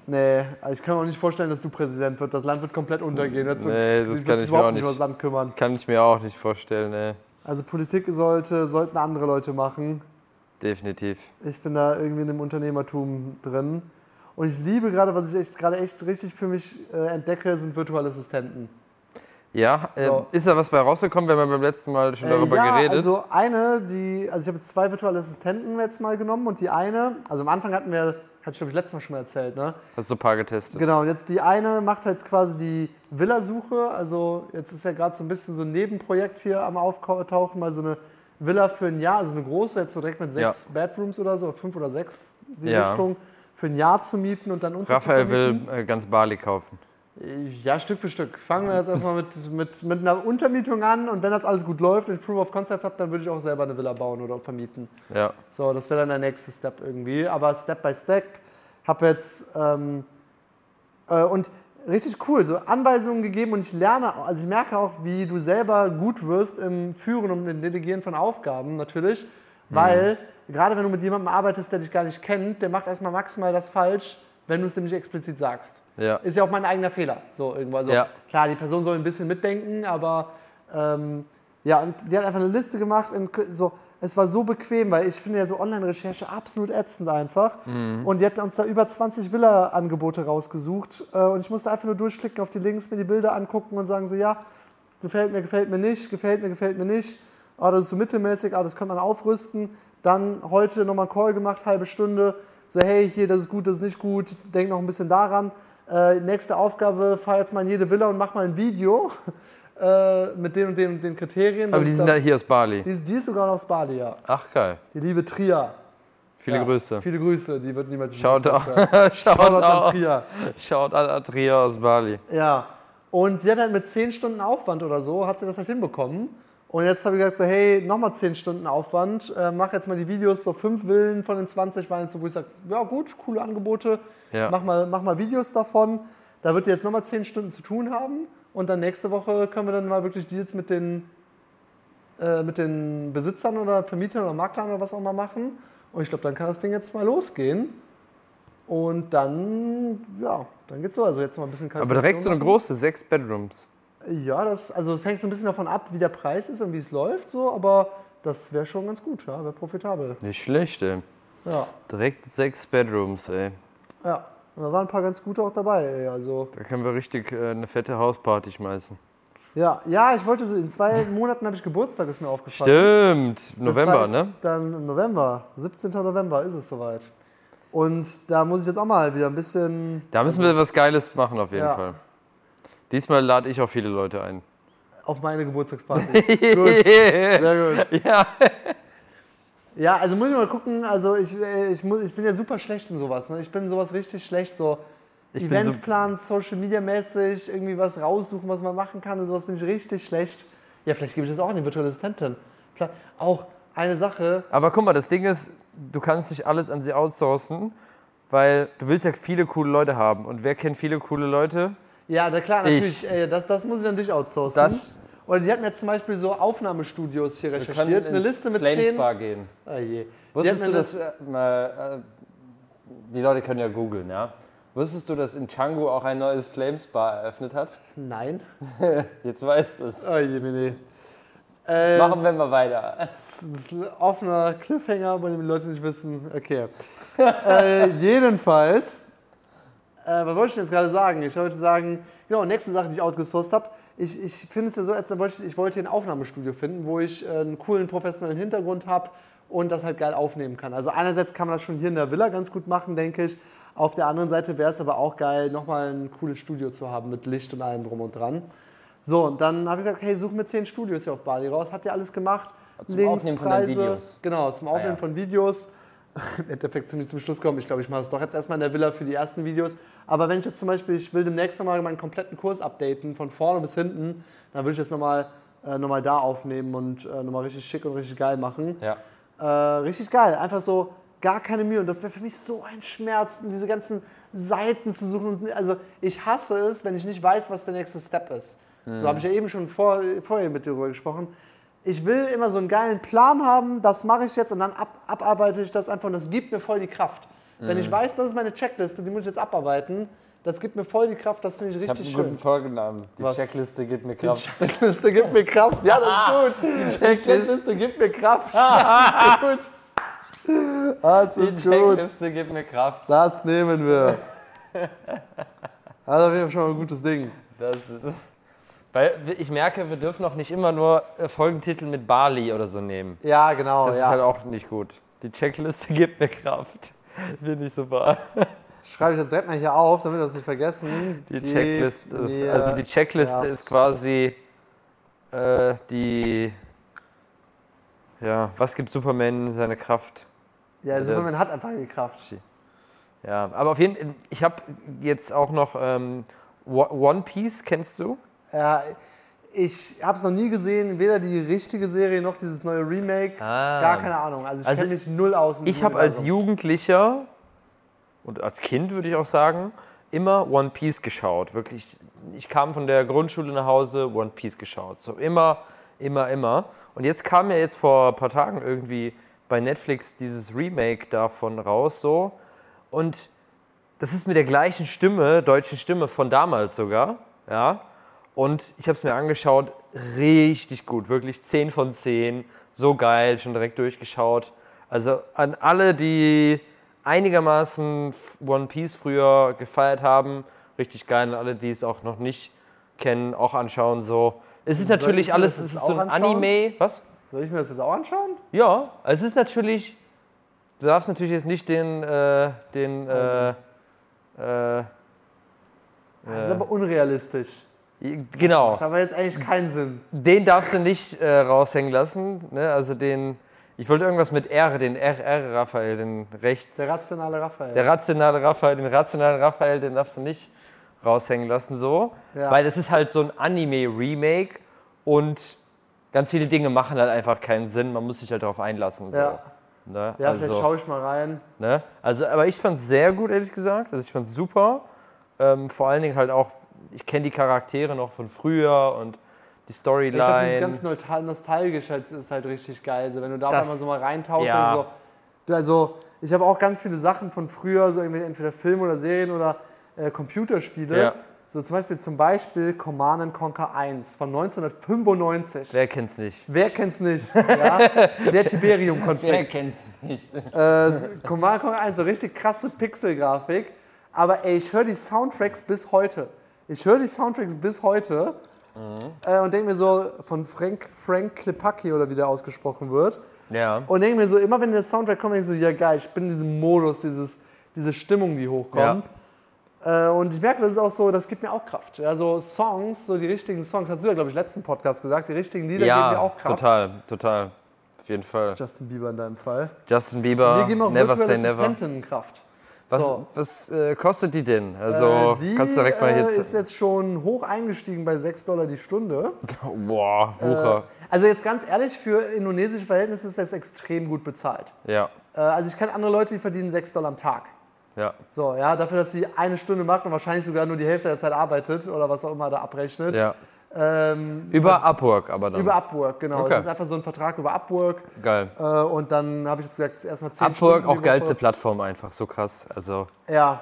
Nee, also ich kann mir auch nicht vorstellen, dass du Präsident wird. Das Land wird komplett untergehen. Nee, das kann ich mir auch nicht um das Land kümmern. Kann ich mir auch nicht vorstellen, ey. Also Politik sollte, sollten andere Leute machen. Definitiv. Ich bin da irgendwie in dem Unternehmertum drin. Und ich liebe gerade, was ich echt, gerade echt richtig für mich äh, entdecke, sind virtuelle Assistenten. Ja, äh, So. ist da was bei rausgekommen? Wir haben beim letzten Mal schon darüber äh, ja, geredet. also eine, die, also ich habe jetzt zwei virtuelle Assistenten jetzt mal genommen und die eine, also am Anfang hatten wir, hatte ich glaube ich letztes Mal schon mal erzählt, ne? Hast du ein paar getestet? Genau, und jetzt die eine macht halt quasi die Villasuche. Also jetzt ist ja gerade so ein bisschen so ein Nebenprojekt hier am Auftauchen, mal so eine Villa für ein Jahr, also eine große, jetzt so direkt mit sechs Bedrooms oder so, fünf oder sechs, die Ja. Richtung, für ein Jahr zu mieten und dann Raphael will äh, ganz Bali kaufen. Ja, Stück für Stück. Fangen wir jetzt erstmal mit, mit, mit einer Untermietung an und wenn das alles gut läuft und ich Proof of Concept habe, dann würde ich auch selber eine Villa bauen oder vermieten. Ja. So, das wäre dann der nächste Step irgendwie. Aber Step by Step habe jetzt ähm, äh, und richtig cool, so Anweisungen gegeben und ich lerne, also ich merke auch, wie du selber gut wirst im Führen und im Delegieren von Aufgaben natürlich, weil gerade wenn du mit jemandem arbeitest, der dich gar nicht kennt, der macht erstmal maximal das falsch, wenn du es dem nicht explizit sagst. Ja. Ist ja auch mein eigener Fehler. So irgendwo. Also Ja. klar, die Person soll ein bisschen mitdenken, aber ähm, ja, und die hat einfach eine Liste gemacht. In, so, es war so bequem, weil ich finde ja so Online-Recherche absolut ätzend einfach. Und die hat uns da über 20 Villa-Angebote rausgesucht. Äh, und ich musste einfach nur durchklicken auf die Links, mir die Bilder angucken und sagen so, ja, gefällt mir, gefällt mir nicht, gefällt mir, gefällt mir nicht. Ah, das ist so mittelmäßig, ah, das kann man aufrüsten. Dann heute nochmal einen Call gemacht, halbe Stunde. So, hey, hier, das ist gut, das ist nicht gut, denk noch ein bisschen daran. Äh, nächste Aufgabe, fahr jetzt mal in jede Villa und mach mal ein Video äh, mit den und den und den Kriterien. Aber die sind da hier aus Bali. die, die ist sogar noch aus Bali, ja. Ach, geil. Die liebe Tria. Viele ja. Grüße. Viele Grüße, die wird niemals. Schaut auch. Schaut an. Tria. Schaut an Adria aus Bali. Ja. Und sie hat halt mit 10 Stunden Aufwand oder so, hat sie das halt hinbekommen. Und jetzt habe ich gesagt, so, hey, nochmal 10 Stunden Aufwand, äh, mach jetzt mal die Videos, so fünf Villen von den 20 waren jetzt so, wo ich sage, ja gut, coole Angebote, Ja. mach, mal, mach mal Videos davon. Da wird die jetzt nochmal 10 Stunden zu tun haben. Und dann nächste Woche können wir dann mal wirklich Deals mit den, äh, mit den Besitzern oder Vermietern oder Maklern oder was auch immer machen. Und ich glaube, dann kann das Ding jetzt mal losgehen. Und dann, ja, dann geht's los. Also jetzt mal ein bisschen Aber direkt so eine große, sechs Bedrooms. Ja, das, also es hängt so ein bisschen davon ab, wie der Preis ist und wie es läuft, so, aber das wäre schon ganz gut, ja, wäre profitabel. Nicht schlecht, ey. Ja, Direkt sechs Bedrooms, ey. ja. Und da waren ein paar ganz gute auch dabei, ey, also. Da können wir richtig äh, eine fette Hausparty schmeißen. Ja, ja, ich wollte so, in zwei Monaten habe ich Geburtstag, ist mir aufgefallen. Stimmt. Das November, heißt, ne? Dann im November, 17. November ist es soweit. Und da muss ich jetzt auch mal wieder ein bisschen Da müssen wir was Geiles machen, auf jeden Ja. Fall. Diesmal lade ich auch viele Leute ein. auf meine Geburtstagsparty. gut, sehr gut. Ja. Ja, also muss ich mal gucken, also ich, äh, ich, muss, ich bin ja super schlecht in sowas. Ne? Ich bin in sowas richtig schlecht, so Ich Events so- planen, Social Media mäßig, irgendwie was raussuchen, was man machen kann. Und sowas bin ich richtig schlecht. Ja, vielleicht gebe ich das auch an die virtuelle Assistentin. Auch eine Sache, Aber guck mal, das Ding ist, du kannst nicht alles an sie outsourcen, weil du willst ja viele coole Leute haben. Und wer kennt viele coole Leute? Ja, na klar, Ich. natürlich. Äh, das, das muss ich dann dich outsourcen. Das- Oder sie hat mir jetzt zum Beispiel so Aufnahmestudios hier Wir recherchiert. Eine ins Liste mit zehn. Flamespa gehen. Oh je. Wusstest du, dass, äh, äh, die Leute können ja googeln, ja? Wusstest du, dass in Canggu auch ein neues Flamespa eröffnet hat? Nein. Jetzt weißt du es. Oh je, Mene. Äh, Machen wir mal weiter. Das ist ein offener Cliffhanger, bei dem die Leute nicht wissen. Okay. äh, jedenfalls, äh, was wollte ich denn jetzt gerade sagen? Ich wollte sagen, genau, nächste Sache, die ich outgesourced habe. Ich, ich finde es ja so, als wollte ich, ich wollte hier ein Aufnahmestudio finden, wo ich äh, einen coolen professionellen Hintergrund habe und das halt geil aufnehmen kann. Also einerseits kann man das schon hier in der Villa ganz gut machen, denke ich. Auf der anderen Seite wäre es aber auch geil, nochmal ein cooles Studio zu haben mit Licht und allem drum und dran. So, und dann habe ich gesagt, hey, such mir zehn Studios hier auf Bali raus. Hat ja alles gemacht. Zum Aufnehmen von den Videos. Genau, zum Aufnehmen ja. von Videos. Im Endeffekt die zum Schluss kommen. Ich glaube, ich mache es doch jetzt erstmal in der Villa für die ersten Videos. Aber wenn ich jetzt zum Beispiel, ich will demnächst nochmal meinen kompletten Kurs updaten, von vorne bis hinten, dann würde ich das nochmal äh, noch mal da aufnehmen und äh, nochmal richtig schick und richtig geil machen. Ja. Äh, richtig geil. Einfach so gar keine Mühe. Und das wäre für mich so ein Schmerz, diese ganzen Seiten zu suchen. Also ich hasse es, wenn ich nicht weiß, was der nächste Step ist. So habe ich ja eben schon vor, vorher mit dir darüber gesprochen. Ich will immer so einen geilen Plan haben, das mache ich jetzt und dann ab, abarbeite ich das einfach und das gibt mir voll die Kraft. Wenn ich weiß, das ist meine Checkliste, die muss ich jetzt abarbeiten, das gibt mir voll die Kraft, das finde ich Ich habe einen richtig guten schön. Folgenamen. Die Was? Checkliste gibt mir Die Kraft. Checkliste gibt mir Kraft. Ja, das ist gut. Die Checkliste gibt mir Kraft. Das ist gut. Das Die ist gut. Checkliste gibt mir Kraft. Das nehmen wir. Also, wir haben schon mal ein gutes Ding. Das ist Weil ich merke, wir dürfen auch nicht immer nur äh, Folgentitel mit Bali oder so nehmen. Ja, genau. Das ja. ist halt auch nicht gut. Die Checkliste gibt mir Kraft. Finde ich super. Schreibe ich jetzt direkt mal hier auf, damit wir das nicht vergessen. Die Checkliste. Also die Checkliste Kraft. ist quasi äh, die. Ja, was gibt Superman seine Kraft? Ja, Also Superman das- hat einfach die Kraft. Ja, aber auf jeden Fall, ich habe jetzt auch noch ähm, One Piece, kennst du? Ja, ich habe es noch nie gesehen, weder die richtige Serie noch dieses neue Remake. Ah. Gar keine Ahnung. Also ich Also kenne mich null aus. Ich habe als. Jugendlicher und als Kind würde ich auch sagen, immer One Piece geschaut. Wirklich, ich kam von der Grundschule nach Hause, One Piece geschaut. So immer, immer, immer. Und jetzt kam ja jetzt vor ein paar Tagen irgendwie bei Netflix dieses Remake davon raus, so. Und das ist mit der gleichen Stimme, deutschen Stimme von damals sogar, ja. Und ich habe es mir angeschaut, richtig gut, wirklich 10 von 10, so geil, schon direkt durchgeschaut. Also an alle, die einigermaßen One Piece früher gefeiert haben, richtig geil. Und alle, die es auch noch nicht kennen, auch anschauen. So. Es ist Soll natürlich alles, es ist so ein anschauen? Anime. Was? Soll ich mir das jetzt auch anschauen? Ja, es ist natürlich. Du darfst natürlich jetzt nicht den, äh, den, äh, äh, Das ist aber unrealistisch. Genau. Das hat aber jetzt eigentlich keinen Sinn. Den darfst du nicht äh, raushängen lassen. Ne? Also den, ich wollte irgendwas mit R, den RR Raphael, den rechts. Der rationale Raphael. der rationale Raphael, den rationalen Raphael, den darfst du nicht raushängen lassen so. Ja. Weil das ist halt so ein Anime-Remake und ganz viele Dinge machen halt einfach keinen Sinn. Man muss sich halt darauf einlassen. So. Ja. Ne? ja, also, vielleicht schaue ich mal rein. Ne? Also, aber ich fand es sehr gut, ehrlich gesagt. Also ich fand es super. Ähm, vor allen Dingen halt auch, ich kenne die Charaktere noch von früher und die Ich glaube, dieses Storyline. ganz nostal- nostalgisch halt, ist halt richtig geil. Also, wenn du da auf Das- einmal so mal reintauchst. ja. und so. Also, ich habe auch ganz viele Sachen von früher, so irgendwie entweder Filme oder Serien oder äh, Computerspiele. Ja. So zum Beispiel, zum Beispiel Command and Conquer 1 von 1995. Wer kennt's nicht? Wer kennt's nicht? Ja? Der Wer Tiberium-Konflikt. kennt's nicht? Äh, Command Conquer 1, so richtig krasse Pixelgrafik. Aber ey, ich höre die Soundtracks bis heute. Ich höre die Soundtracks bis heute äh, und denke mir so, von Frank, Frank Klepacki oder wie der ausgesprochen wird. Ja. Und denke mir so, immer wenn der Soundtrack kommt, denke ich so, ja geil, ich bin in diesem Modus, dieses, diese Stimmung, die hochkommt. Äh, und ich merke, das ist auch so, das gibt mir auch Kraft. Ja, so Songs, so die richtigen Songs, hast du ja, glaube ich, letzten Podcast gesagt, die richtigen Lieder geben mir Ja, auch Kraft. total, total. Auf jeden Fall. Justin Bieber in deinem Fall. Justin Bieber, Wir geben auch Never Say Never. Kraft. Was, So. was äh, kostet die denn? Also Äh, die kannst du direkt mal hier. äh, ist jetzt schon hoch eingestiegen bei 6 Dollar die Stunde. Boah, Wucher. Also jetzt ganz ehrlich, für indonesische Verhältnisse ist das extrem gut bezahlt. ja, Äh, also ich kenne andere Leute, die verdienen 6 Dollar am Tag. ja. So, ja, dafür, dass sie eine Stunde macht und wahrscheinlich sogar nur die Hälfte der Zeit arbeitet oder was auch immer da abrechnet. ja. Ähm, Über Upwork aber dann. über Upwork, genau. Okay. Das ist einfach so ein Vertrag über Upwork. Geil. Äh, und dann habe ich jetzt gesagt, erstmal 10 Upwork Stunden auch geilste Woche. Plattform einfach, so krass. Also Ja,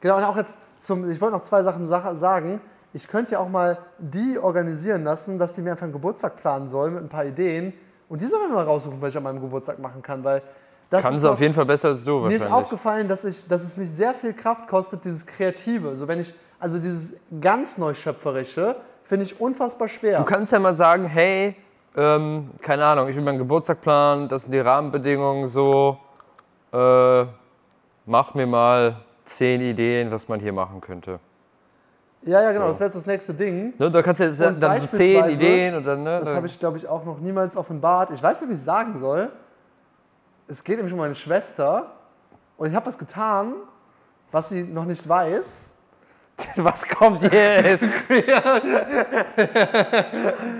genau. Und auch jetzt zum, ich wollte noch zwei Sachen sa- sagen. Ich könnte ja auch mal die organisieren lassen, dass die mir einfach einen Geburtstag planen sollen mit ein paar Ideen. Und die sollen wir mal raussuchen, was ich an meinem Geburtstag machen kann, weil das kann ist sie so, auf jeden Fall besser als du Mir ist aufgefallen, dass, ich, dass es mich sehr viel Kraft kostet, dieses Kreative. So wenn ich, also dieses ganz Neuschöpferische, finde ich unfassbar schwer. Du kannst ja mal sagen, hey, ähm, keine Ahnung, ich will meinen Geburtstag planen, das sind die Rahmenbedingungen so, äh, mach mir mal zehn Ideen, was man hier machen könnte. ja, ja, genau, So. das wäre jetzt das nächste Ding. Ne, da kannst du jetzt Und dann so zehn Ideen und dann, ne? Das habe ich, glaube ich, auch noch niemals offenbart. Ich weiß nicht, wie ich es sagen soll. Es geht nämlich um meine Schwester. Und ich habe was getan, was sie noch nicht weiß. Was kommt jetzt?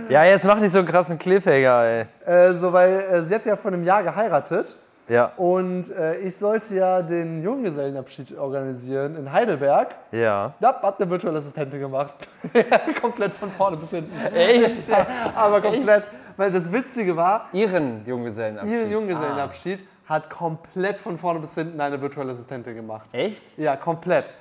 ja, jetzt mach nicht so einen krassen Cliffhanger, ey. Äh, so, weil äh, sie hat ja vor einem Jahr geheiratet. Ja, Und äh, ich sollte ja den Junggesellenabschied organisieren in Heidelberg. ja. Da hat eine virtuelle Assistentin gemacht. komplett von vorne bis hinten. Echt? Aber komplett. Weil das Witzige war, Ihren Junggesellenabschied. ihr Junggesellenabschied hat komplett von vorne bis hinten eine virtuelle Assistentin gemacht. Ah. Echt? Ja, komplett.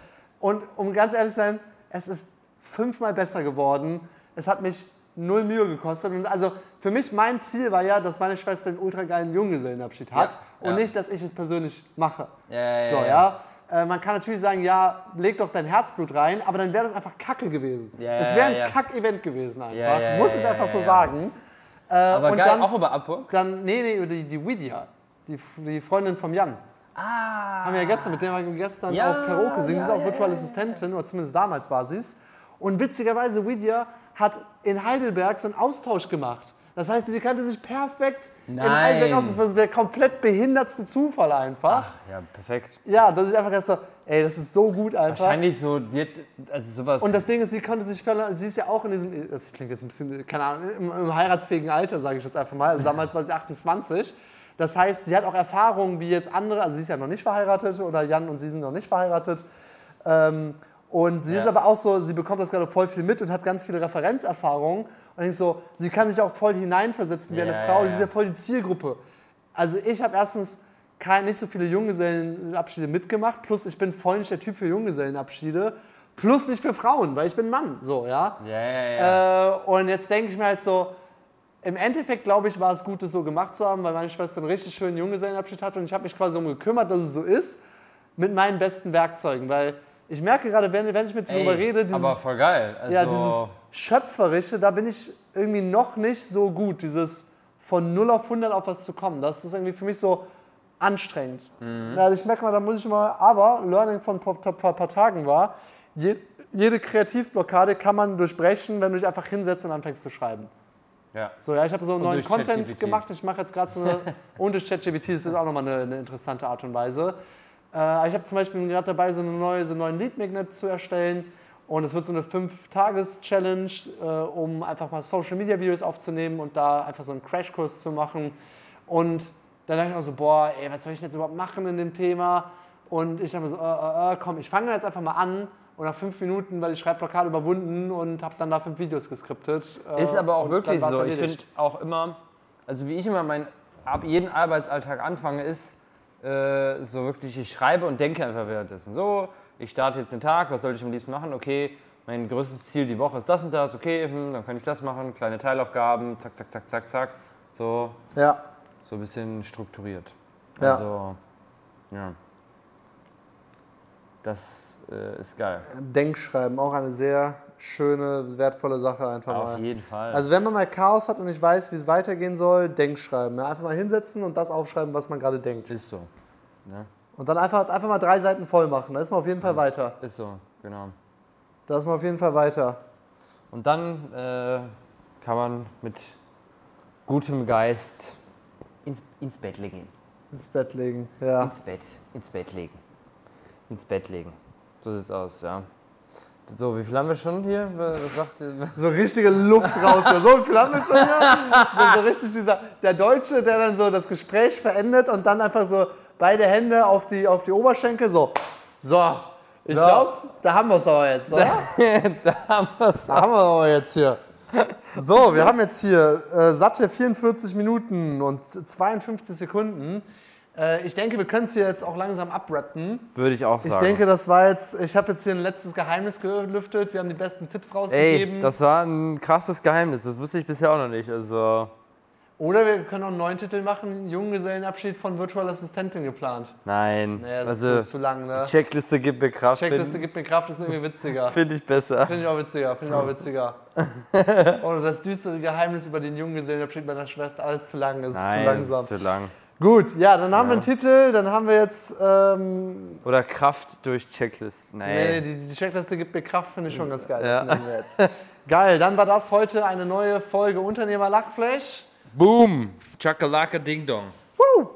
Und um ganz ehrlich zu sein, es ist fünfmal besser geworden. Es hat mich null Mühe gekostet. Und also für mich, mein Ziel war ja, dass meine Schwester einen ultra geilen Junggesellenabschied hat Ja, und ja. nicht, dass ich es persönlich mache. Ja, So, ja. Äh, man kann natürlich sagen, ja, leg doch dein Herzblut rein, aber dann wäre das einfach Kacke gewesen. Es wäre ein. Kack-Event gewesen einfach. Muss ich einfach so sagen. Äh, Aber und geil, dann, auch über Upwork? dann, nee, nee, die, die Widia, die, die Freundin vom Jan. Ah. Haben wir ja gestern, mit der haben wir gestern Ja, auch Karaoke singen. ja, sie ist auch ja, virtuelle. Assistentin, oder zumindest damals war sie es. Und witzigerweise, Widia hat in Heidelberg so einen Austausch gemacht. Das heißt, sie kannte sich perfekt in Nein. Heidelberg aus. Das war der komplett behindertste Zufall einfach. Ja, perfekt. Ja, dass ich einfach gedacht so, ey, das ist so gut einfach. Wahrscheinlich so, also sowas. Und das Ding ist, sie konnte sich sie ist ja auch in diesem, das klingt jetzt ein bisschen, keine Ahnung, im, im heiratsfähigen Alter, sage ich jetzt einfach mal. Also damals war sie 28. Das heißt, sie hat auch Erfahrungen wie jetzt andere, also sie ist ja noch nicht verheiratet oder Jan und sie sind noch nicht verheiratet. Ähm, und sie Ja. ist aber auch so, sie bekommt das gerade voll viel mit und hat ganz viele Referenzerfahrungen. Und ich so, sie kann sich auch voll hineinversetzen wie eine Ja, Frau. ja, Sie ist ja. ja voll die Zielgruppe. Also ich habe erstens kein, nicht so viele Junggesellenabschiede mitgemacht, plus ich bin voll nicht der Typ für Junggesellenabschiede, plus nicht für Frauen, weil ich bin Mann, so, ja. ja, ja, ja. Äh, und jetzt denke ich mir halt so, im Endeffekt glaube ich, war es gut, das so gemacht zu haben, weil meine Schwester einen richtig schönen Junggesellenabschied hatte und ich habe mich quasi darum gekümmert, dass es so ist, mit meinen besten Werkzeugen, weil ich merke gerade, wenn, wenn ich mit dir darüber rede, dieses, aber voll geil. Also, ja, dieses Schöpferische, da bin ich irgendwie noch nicht so gut, dieses von 0 auf 100 auf was zu kommen. Das ist irgendwie für mich so anstrengend. Mhm. Ja, ich merke mal, da muss ich mal, aber Learning von vor ein paar, paar Tagen war, je, jede Kreativblockade kann man durchbrechen, wenn du dich einfach hinsetzt und anfängst zu schreiben. Ja. So, ja, ich habe so einen Und neuen Content gemacht. Ich mache jetzt gerade so eine. und durch ChatGPT das ist auch nochmal eine, eine interessante Art und Weise. Äh, ich habe zum Beispiel gerade dabei, so, eine neue, so einen neuen Lead Magnet zu erstellen. Und es wird so eine 5-Tages-Challenge, äh, um einfach mal Social-Media-Videos aufzunehmen und da einfach so einen Crashkurs zu machen. Und dann dachte ich auch so, boah, ey, was soll ich denn jetzt überhaupt machen in dem Thema? Und ich dachte mir so, äh, äh, äh, komm, ich fange jetzt einfach mal an. Und nach fünf Minuten war die Schreibblockade überwunden und habe dann da fünf Videos geskriptet. äh, Ist aber auch und wirklich so. Ich finde auch immer, also wie ich immer meinen ab jeden Arbeitsalltag anfange, ist äh, so wirklich, ich schreibe und denke einfach währenddessen. So, ich starte jetzt den Tag, was soll ich am liebsten machen? Okay, mein größtes Ziel die Woche ist das und das, okay, hm, dann kann ich das machen, kleine Teilaufgaben, zack, zack, zack, zack, zack. So, Ja, so ein bisschen strukturiert. Ja. Also, ja. Das äh, ist geil. Denkschreiben, auch eine sehr schöne, wertvolle Sache einfach Auf mal. jeden Fall. Also wenn man mal Chaos hat und nicht weiß, wie es weitergehen soll, Denkschreiben. Ja, einfach mal hinsetzen und das aufschreiben, was man gerade denkt. ist so. Ne? Und dann einfach, einfach mal drei Seiten voll machen. Da ist man auf jeden Fall weiter. Ist so, genau. Da ist man auf jeden Fall weiter. Und dann äh, kann man mit gutem Geist ins, ins Bett legen. Ins Bett legen. Ja. Ins Bett, ins Bett legen. ins Bett legen. So sieht's aus, ja. So, wie viel haben wir schon hier? Was sagt, So richtige Luft raus. So viel haben wir schon hier. So, so richtig dieser, der Deutsche, der dann so das Gespräch verendet und dann einfach so beide Hände auf die, auf die Oberschenkel. So, so. Ich So. glaube, da haben wir es aber jetzt, oder? da haben wir's. Da haben wir aber jetzt hier. So, wir haben jetzt hier äh, satte 44 Minuten und 52 Sekunden. Äh, ich denke, wir können es hier jetzt auch langsam abrappen. Würde ich auch sagen. Ich denke, das war jetzt, ich habe jetzt hier ein letztes Geheimnis gelüftet. Wir haben die besten Tipps rausgegeben. Ey, das war ein krasses Geheimnis. Das wusste ich bisher auch noch nicht. Also, Oder wir können auch einen neuen Titel machen: Junggesellenabschied von Virtual Assistentin geplant. nein. Naja, das also, ist zu, zu lang, ne? Checkliste gibt mir Kraft. Checkliste Finde gibt mir Kraft, ist irgendwie witziger. find ich besser. Finde ich auch witziger, finde ich auch witziger. Oder das düstere Geheimnis über den Junggesellenabschied meiner Schwester, alles zu lang, ist zu Nein, langsam. das ist zu lang. Gut, ja, dann haben wir einen Titel, dann haben wir jetzt, ähm, Oder Kraft durch Checklist. nee, Nee. die, die Checkliste gibt mir Kraft, finde ich schon ganz geil. Ja. Das nehmen wir jetzt. Geil, dann war das heute eine neue Folge Unternehmer Lachflash. Boom! Chakalaka Ding Dong. Woo!